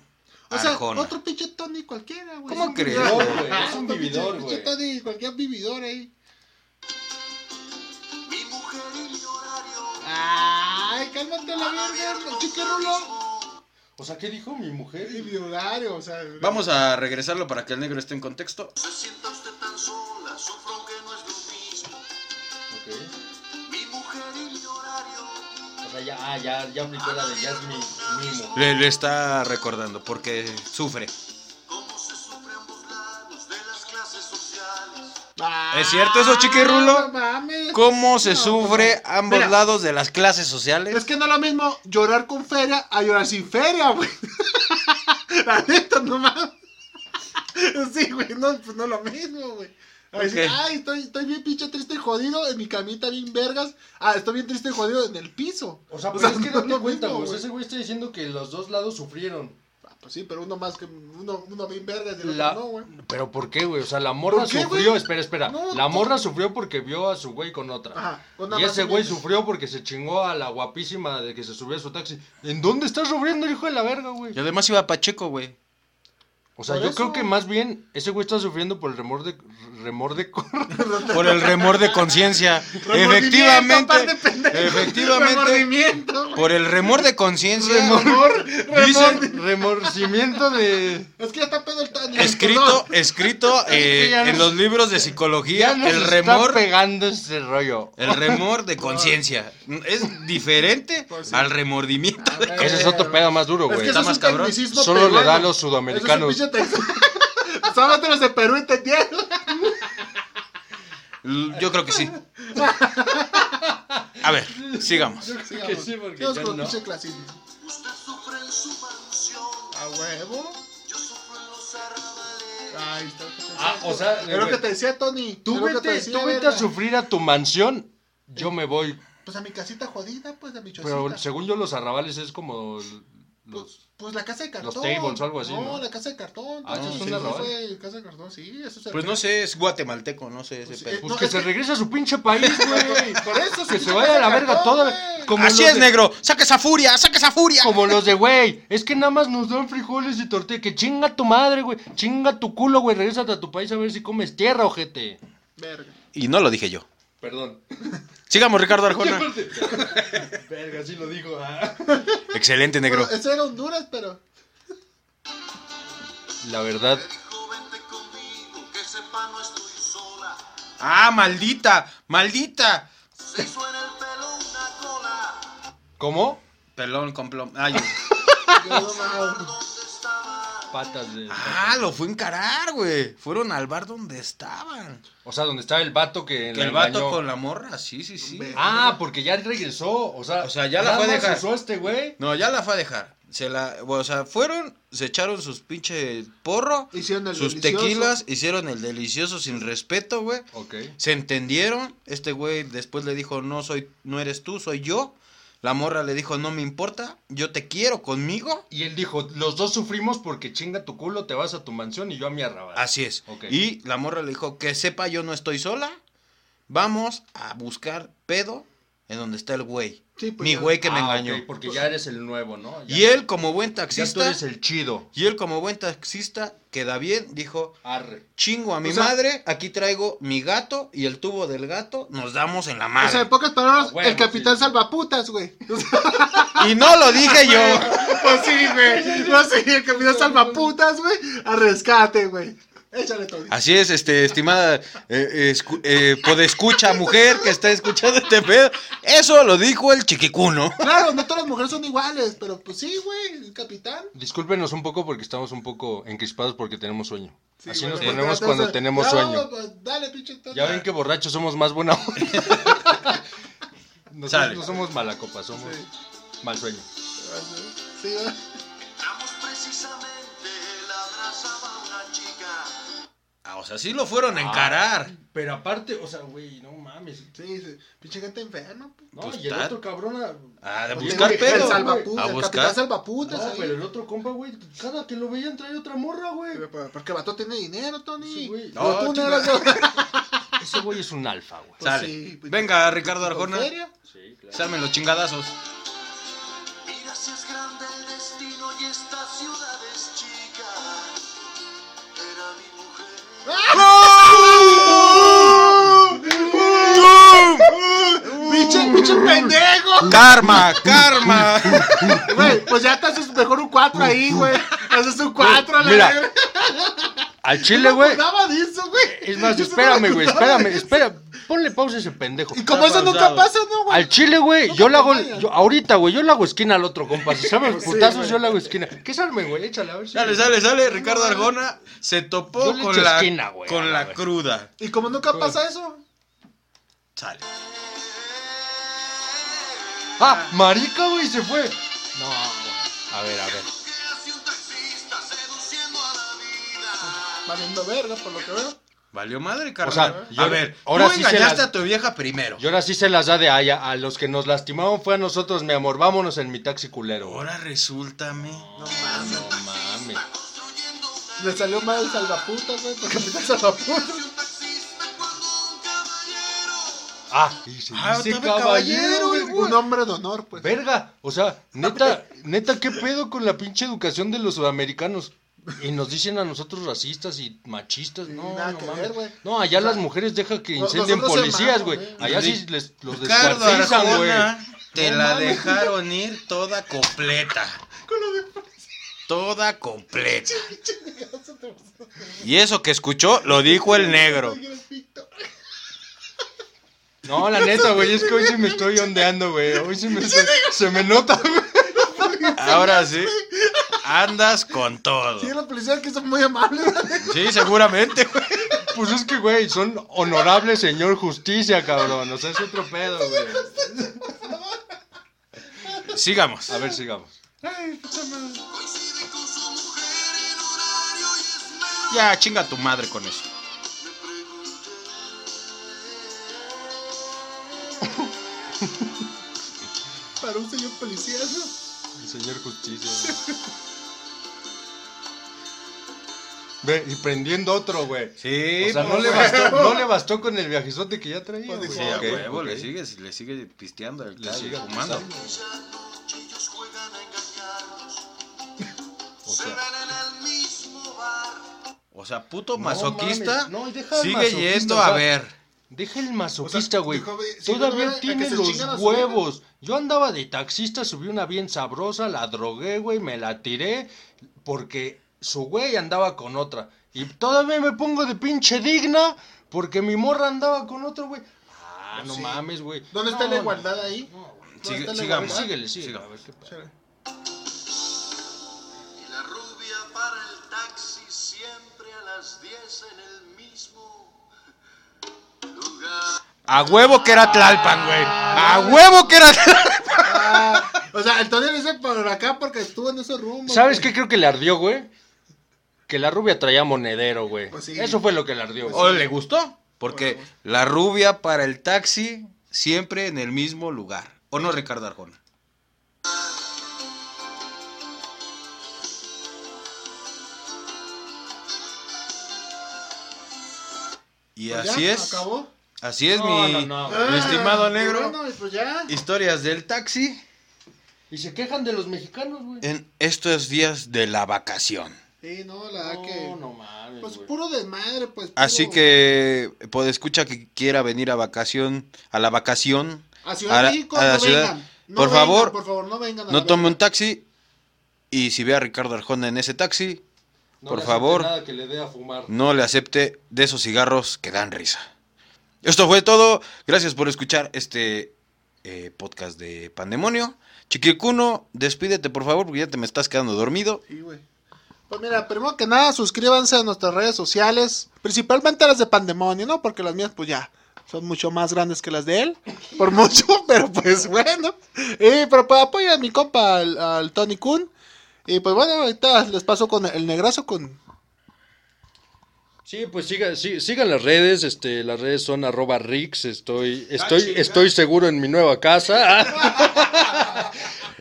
O sea, Arjona. otro pinche Tony cualquiera, güey. ¿Cómo Es un crees, vividor, güey? Es un Otro pinche- vividor, pinche güey. Tony, cualquier vividor ahí. Mi mujer y mi horario. Ay, cálmate la verga, chiquirrulo. O sea, ¿qué dijo mi mujer? Y mi horario, o sea. Vamos a regresarlo para que el negro esté en contexto. No se sienta usted tan sola, sufro aunque no es lo mismo. Ok. Mi mujer y mi horario. O sea, ya, ah, ya, ya aplicó la de ya es mi, mi mujer. Le, le está recordando porque sufre. ¿Es cierto eso, chiquirrulo? Ah, no mames. ¿Cómo se No, sufre no, no. ambos Mira, lados de las clases sociales? Es que no es lo mismo llorar con feria a llorar sin feria, güey. La neta, no mames. Sí, güey, no, pues no es lo mismo, güey. A decir, Ok. ay, estoy, estoy bien pinche triste y jodido en mi camita bien vergas. Ah, estoy bien triste y jodido en el piso. O sea, pero es que no lo cuenta, güey. o sea, ese güey está diciendo que los dos lados sufrieron. Pues sí, pero uno más que uno, uno bien vergas y el La- otro no, güey. Pero ¿por qué, güey? O sea, la morra ¿Por qué, sufrió, espera, espera. No, la morra sufrió porque vio a su güey con otra. Ajá, una y ese güey sufrió porque se chingó a la guapísima de que se subió a su taxi. ¿En dónde estás sufriendo, hijo de la verga, güey? Y además iba Pacheco, güey. O sea, Por yo eso. creo que más bien ese güey está sufriendo por el remor de remor de Por el remor de conciencia. Efectivamente. de. Efectivamente. Por el remor de conciencia. Remor, Dicen- remor- remorcimiento de Es que ya está pedo el Tani. Escrito, escrito eh, en nos- los libros de psicología, ya nos el está remor, pegando ese rollo. el remor de conciencia. Es diferente Pues sí. al remordimiento. Ah. Ese es otro pedo más duro, Es güey. que Está es más cabrón. Solo le da a los sudamericanos. Tex- Solamente los de Perú entendieron. Yo creo que sí. A ver, sigamos. que sí, porque con no. Usted sufre en su mansión, A huevo. yo sufro en los arrabales. Ahí está. lo que te Ah, decía. o sea, güey, que te decía, Tony. Tú vete, decía, tú vete a sufrir a tu mansión, yo me voy. Pues a mi casita jodida, pues a mi chocita. Pero según yo, los arrabales es como los. Pues la casa de cartón. Los tables o algo así, No, ¿no? la casa de cartón. Ah, no, ¿eso es fue casa de cartón, sí. Eso se Pues no sé, es guatemalteco, no sé ese Pues, pedo. eh, Pues No, que es se que- regrese a su pinche país, güey. Por eso, que se sí, vaya a la verga todo. Como Así es, de- negro. Saca esa furia, saca esa furia. Como los de, güey, es que nada más nos dan frijoles y tortilla. Que chinga tu madre, güey. Chinga tu culo, güey. Regrésate a tu país a ver si comes tierra, ojete. Verga. Y no lo dije yo. Perdón. Sigamos, Ricardo Arjona. Verga, sí lo dijo. ah. Excelente, negro. Bueno, eso era Honduras, pero. La verdad. Ah, maldita, maldita. Se hizo en el pelo una cola. ¿cómo? Pelón con plom. Ay, yo. Patas de. ah, lo fue a encarar, güey. Fueron al bar donde estaban. O sea, donde estaba el vato que. El vato engañó. con la morra, sí, sí, sí. Ah, porque ya regresó. O sea, O sea, ya la fue a dejar. este güey. No, ya la fue a dejar. Se la, o sea, fueron, se echaron sus pinche porro, Hicieron el sus delicioso. tequilas, hicieron el delicioso sin respeto, güey. Ok. Se entendieron. Este güey después le dijo, no soy, no eres tú, soy yo. La morra le dijo, no me importa, yo te quiero conmigo. Y él dijo, los dos sufrimos porque chinga tu culo, te vas a tu mansión y yo a mi arrabal. Así es. Y la morra le dijo, que sepa, yo no estoy sola. Vamos a buscar pedo en donde está el güey. Sí, pues Mi ya. güey que me Ah, engañó. porque ya eres el nuevo, ¿no? Ya- Y él como buen Ya tú taxista, eres el chido. y él como buen taxista, queda bien, dijo, Arre. chingo a mi O sea- madre, aquí traigo mi gato y el tubo del gato, nos damos en la O madre. sea, en pocas palabras, Ah, bueno, el capitán sí. salvaputas, güey. O Y no lo dije yo. pues sí, güey. No sí, el capitán salvaputas, güey. A rescate, güey. Échale todo. Así es, este, estimada eh, escu- eh, podescucha mujer que está escuchando este pedo. Eso lo dijo el chiquicuno. Claro, no todas las mujeres son iguales, pero pues sí, güey, el capitán. Discúlpenos un poco porque estamos un poco encrispados porque tenemos sueño. Sí, Así nos ponemos entonces, cuando tenemos sueño. pues, dale, pinche tonto. Ya ven que borrachos somos más buena onda. Nosotros Sale. no somos mala copa, somos Sí. mal sueño. Sí, güey. Entramos o sea, sí lo fueron a encarar. Pero aparte, o sea, güey, no mames. Sí, sí. Pinche gente enferma, pues. No, Pues y el otro cabrón. a- Ah, de El- buscar el, pedo. salvaputas, A el buscar. capitán salvaputas. No, ahí. pero el otro compa, güey, cada que lo veían traía otra morra, güey. Porque Vato tiene dinero, Tony. Sí, güey. No, No, tú no chinga. eras yo. Ese güey es un alfa, güey. Pues Sale. sí, pues- Venga, Ricardo ¿Con Arjona. feria? Sí, claro. Se armen los chingadazos. ¡Pinche, pinche pendejo! Karma, karma. Güey, pues ya te haces mejor un 4 ahí, güey. Haces un 4 a la Mira. Al chile, güey. No me acordaba de eso, güey. Es más, espérame, me güey, espérame, espera. ponle pausa a ese pendejo. Y como eso nunca pasa, ¿no, güey? Al chile, güey, No yo le hago, yo- ahorita, güey, yo le hago esquina al otro compa. Si sabes Sí, putazos, güey. yo le hago esquina. ¿Qué es armen, güey? Échale, a ver si. Sale, sale, sale. Ricardo Arjona se Yo topó le con la, esquina, güey, con la la cruda. Y como nunca pasa eso. Sale. Ah, marica, güey, se fue. No, güey. A ver, a ver. ¿Qué hace un taxista seduciendo a la vida? Valiendo verga, por lo que veo. Valió madre, carnal. sea, yo- a ver, ahora tú sí se engañaste las- a tu vieja primero. Y ahora sí se las da de allá. A los que nos lastimaron fue a nosotros, mi amor. Vámonos en mi taxi culero. güey. Ahora resúltame. No mames. Le salió mal el salvaputas, güey, porque capitán salvaputas. Ah, y se Ah, dice caballero, caballero. Un hombre de honor, pues. Verga, o sea, neta, neta, ¿qué pedo con la pinche educación de los sudamericanos? Y nos dicen a nosotros racistas y machistas, no, Nada no que mames. ver. No, allá las mujeres dejan que incendien policías, güey. Allá sí les, los Ricardo descuartizan, güey. Te No la mames. dejaron ir toda completa. Toda completa. Y eso que escuchó lo dijo el negro. No, la neta, güey, es que hoy sí me estoy ondeando, güey. Hoy sí me se, se me nota, güey. Ahora sí. Andas con todo. Sí, la policía que son muy amables. Sí, seguramente, güey. Pues es que, güey, son honorable señor justicia, cabrón. O sea, es otro pedo, güey. Sigamos. A ver, sigamos. Ay, puta madre. Coincide con su mujer en horario y esmero. Ya, chinga tu madre con eso. Para un señor policía, ¿no? El señor justicia. Ve, y prendiendo otro, güey. Sí, O sea, no le, bastó, no le bastó con el viajezote que ya traía, Pues güey. Sí, a huevo, le sigue, le sigue pisteando, Le le sigue fumando. O Se sea, ven en el mismo bar. O sea, puto No masoquista mames, no, y deja al sigue masoquista, yendo o sea, a ver. Deja el masoquista, O sea, güey. si no Todavía tiene los huevos. Yo andaba de taxista, subí una bien sabrosa, la drogué, güey, me la tiré porque su güey andaba con otra. Y todavía me pongo de pinche digna porque mi morra andaba con otro, güey. Ah, no Sí. mames, güey. ¿Dónde está No, la no. igualdad ahí? No, güey. ¿Dónde Sigue- está la sigamos. Igualdad? síguele, síguele. A ver qué. Chévere. Y la rubia para el taxi siempre a las 10 en el. A huevo que era Tlalpan, güey. A huevo que era Tlalpan. Ah, o sea, el Tony le dice por acá porque estuvo en ese rumbo. ¿Sabes güey. qué creo que le ardió, güey? Que la rubia traía monedero, güey. Pues sí. Eso fue lo que le ardió, güey. ¿O le gustó? Porque la rubia para el taxi siempre en el mismo lugar. ¿O no, Ricardo Arjona? Y Pues ya, así es. ¿Acabó? Así es, No, mi, no, no, mi Ah, estimado y negro. Bueno, pues ya. Historias del taxi Y se quejan de los mexicanos, güey. en estos días de la vacación. Sí, no, la verdad No, que. no mames, Pues puro desmadre, pues. puro- Así que, pues escucha que quiera venir a vacación, a la vacación, A Ciudad a la- México, a la no ciudad. vengan. No Por vengan, favor, por favor, no vengan. a no tome un taxi y si ve a Ricardo Arjona en ese taxi, No por favor. Nada que le dé a fumar. no le acepte de esos cigarros que dan risa. Esto fue todo. Gracias por escuchar este eh, podcast de Pandemonio. Chiquicuno, despídete por favor porque ya te me estás quedando dormido. Pues mira, primero que nada, suscríbanse a nuestras redes sociales, principalmente a las de Pandemonio, ¿no? Porque las mías, pues ya, son mucho más grandes que las de él, por mucho, pero pues bueno. Y, pero pues apoyen a mi compa, al, al Tony Kun. Y pues bueno, ahorita les paso con el negrazo con... Sí, pues sigan, sí, sigan las redes, este, las redes son arroba Rix, estoy, estoy, estoy seguro en mi nueva casa.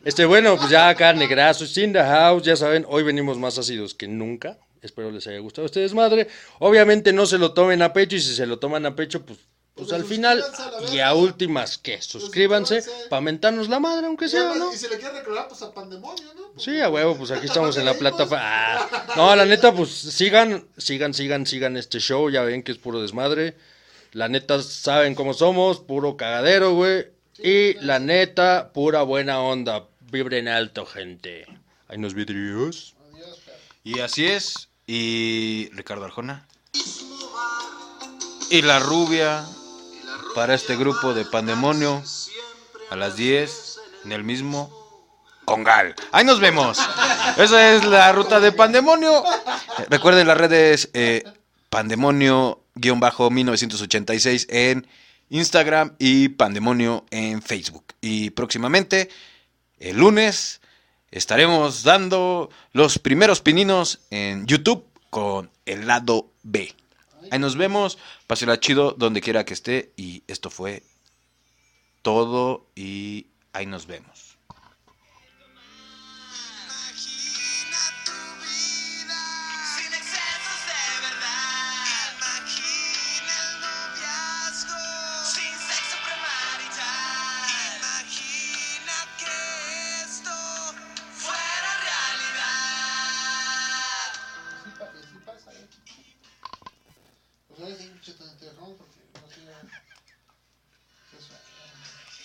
Este, bueno, pues ya acá negrazo, in the house, ya saben, hoy venimos más ácidos que nunca. Espero les haya gustado a ustedes, madre. Obviamente no se lo tomen a pecho y si se lo toman a pecho, pues, pues Pues al final y a últimas, ¿qué? Suscríbanse para mentarnos la madre, aunque sea, ¿no? Y si le quieren reclamar, pues a Pandemonio, ¿no? Sí, a huevo, pues aquí estamos en la plataforma. Ah, no, la neta, pues sigan, sigan, sigan, sigan este show. Ya ven que es puro desmadre. La neta, saben cómo somos, puro cagadero, güey. Y la neta, pura buena onda. Vibren alto, gente. Hay unos vidrios. Y así es. Y Ricardo Arjona. Y la rubia para este grupo de Pandemonio a las 10 en el mismo Congal. Ahí nos vemos. Esa es la ruta de Pandemonio. Recuerden las redes eh, Pandemonio-1986 en Instagram y Pandemonio en Facebook. Y próximamente, el lunes, estaremos dando los primeros pininos en YouTube con el lado B. Ahí nos vemos. Pásela chido donde quiera que esté. Y esto fue todo. Y ahí nos vemos.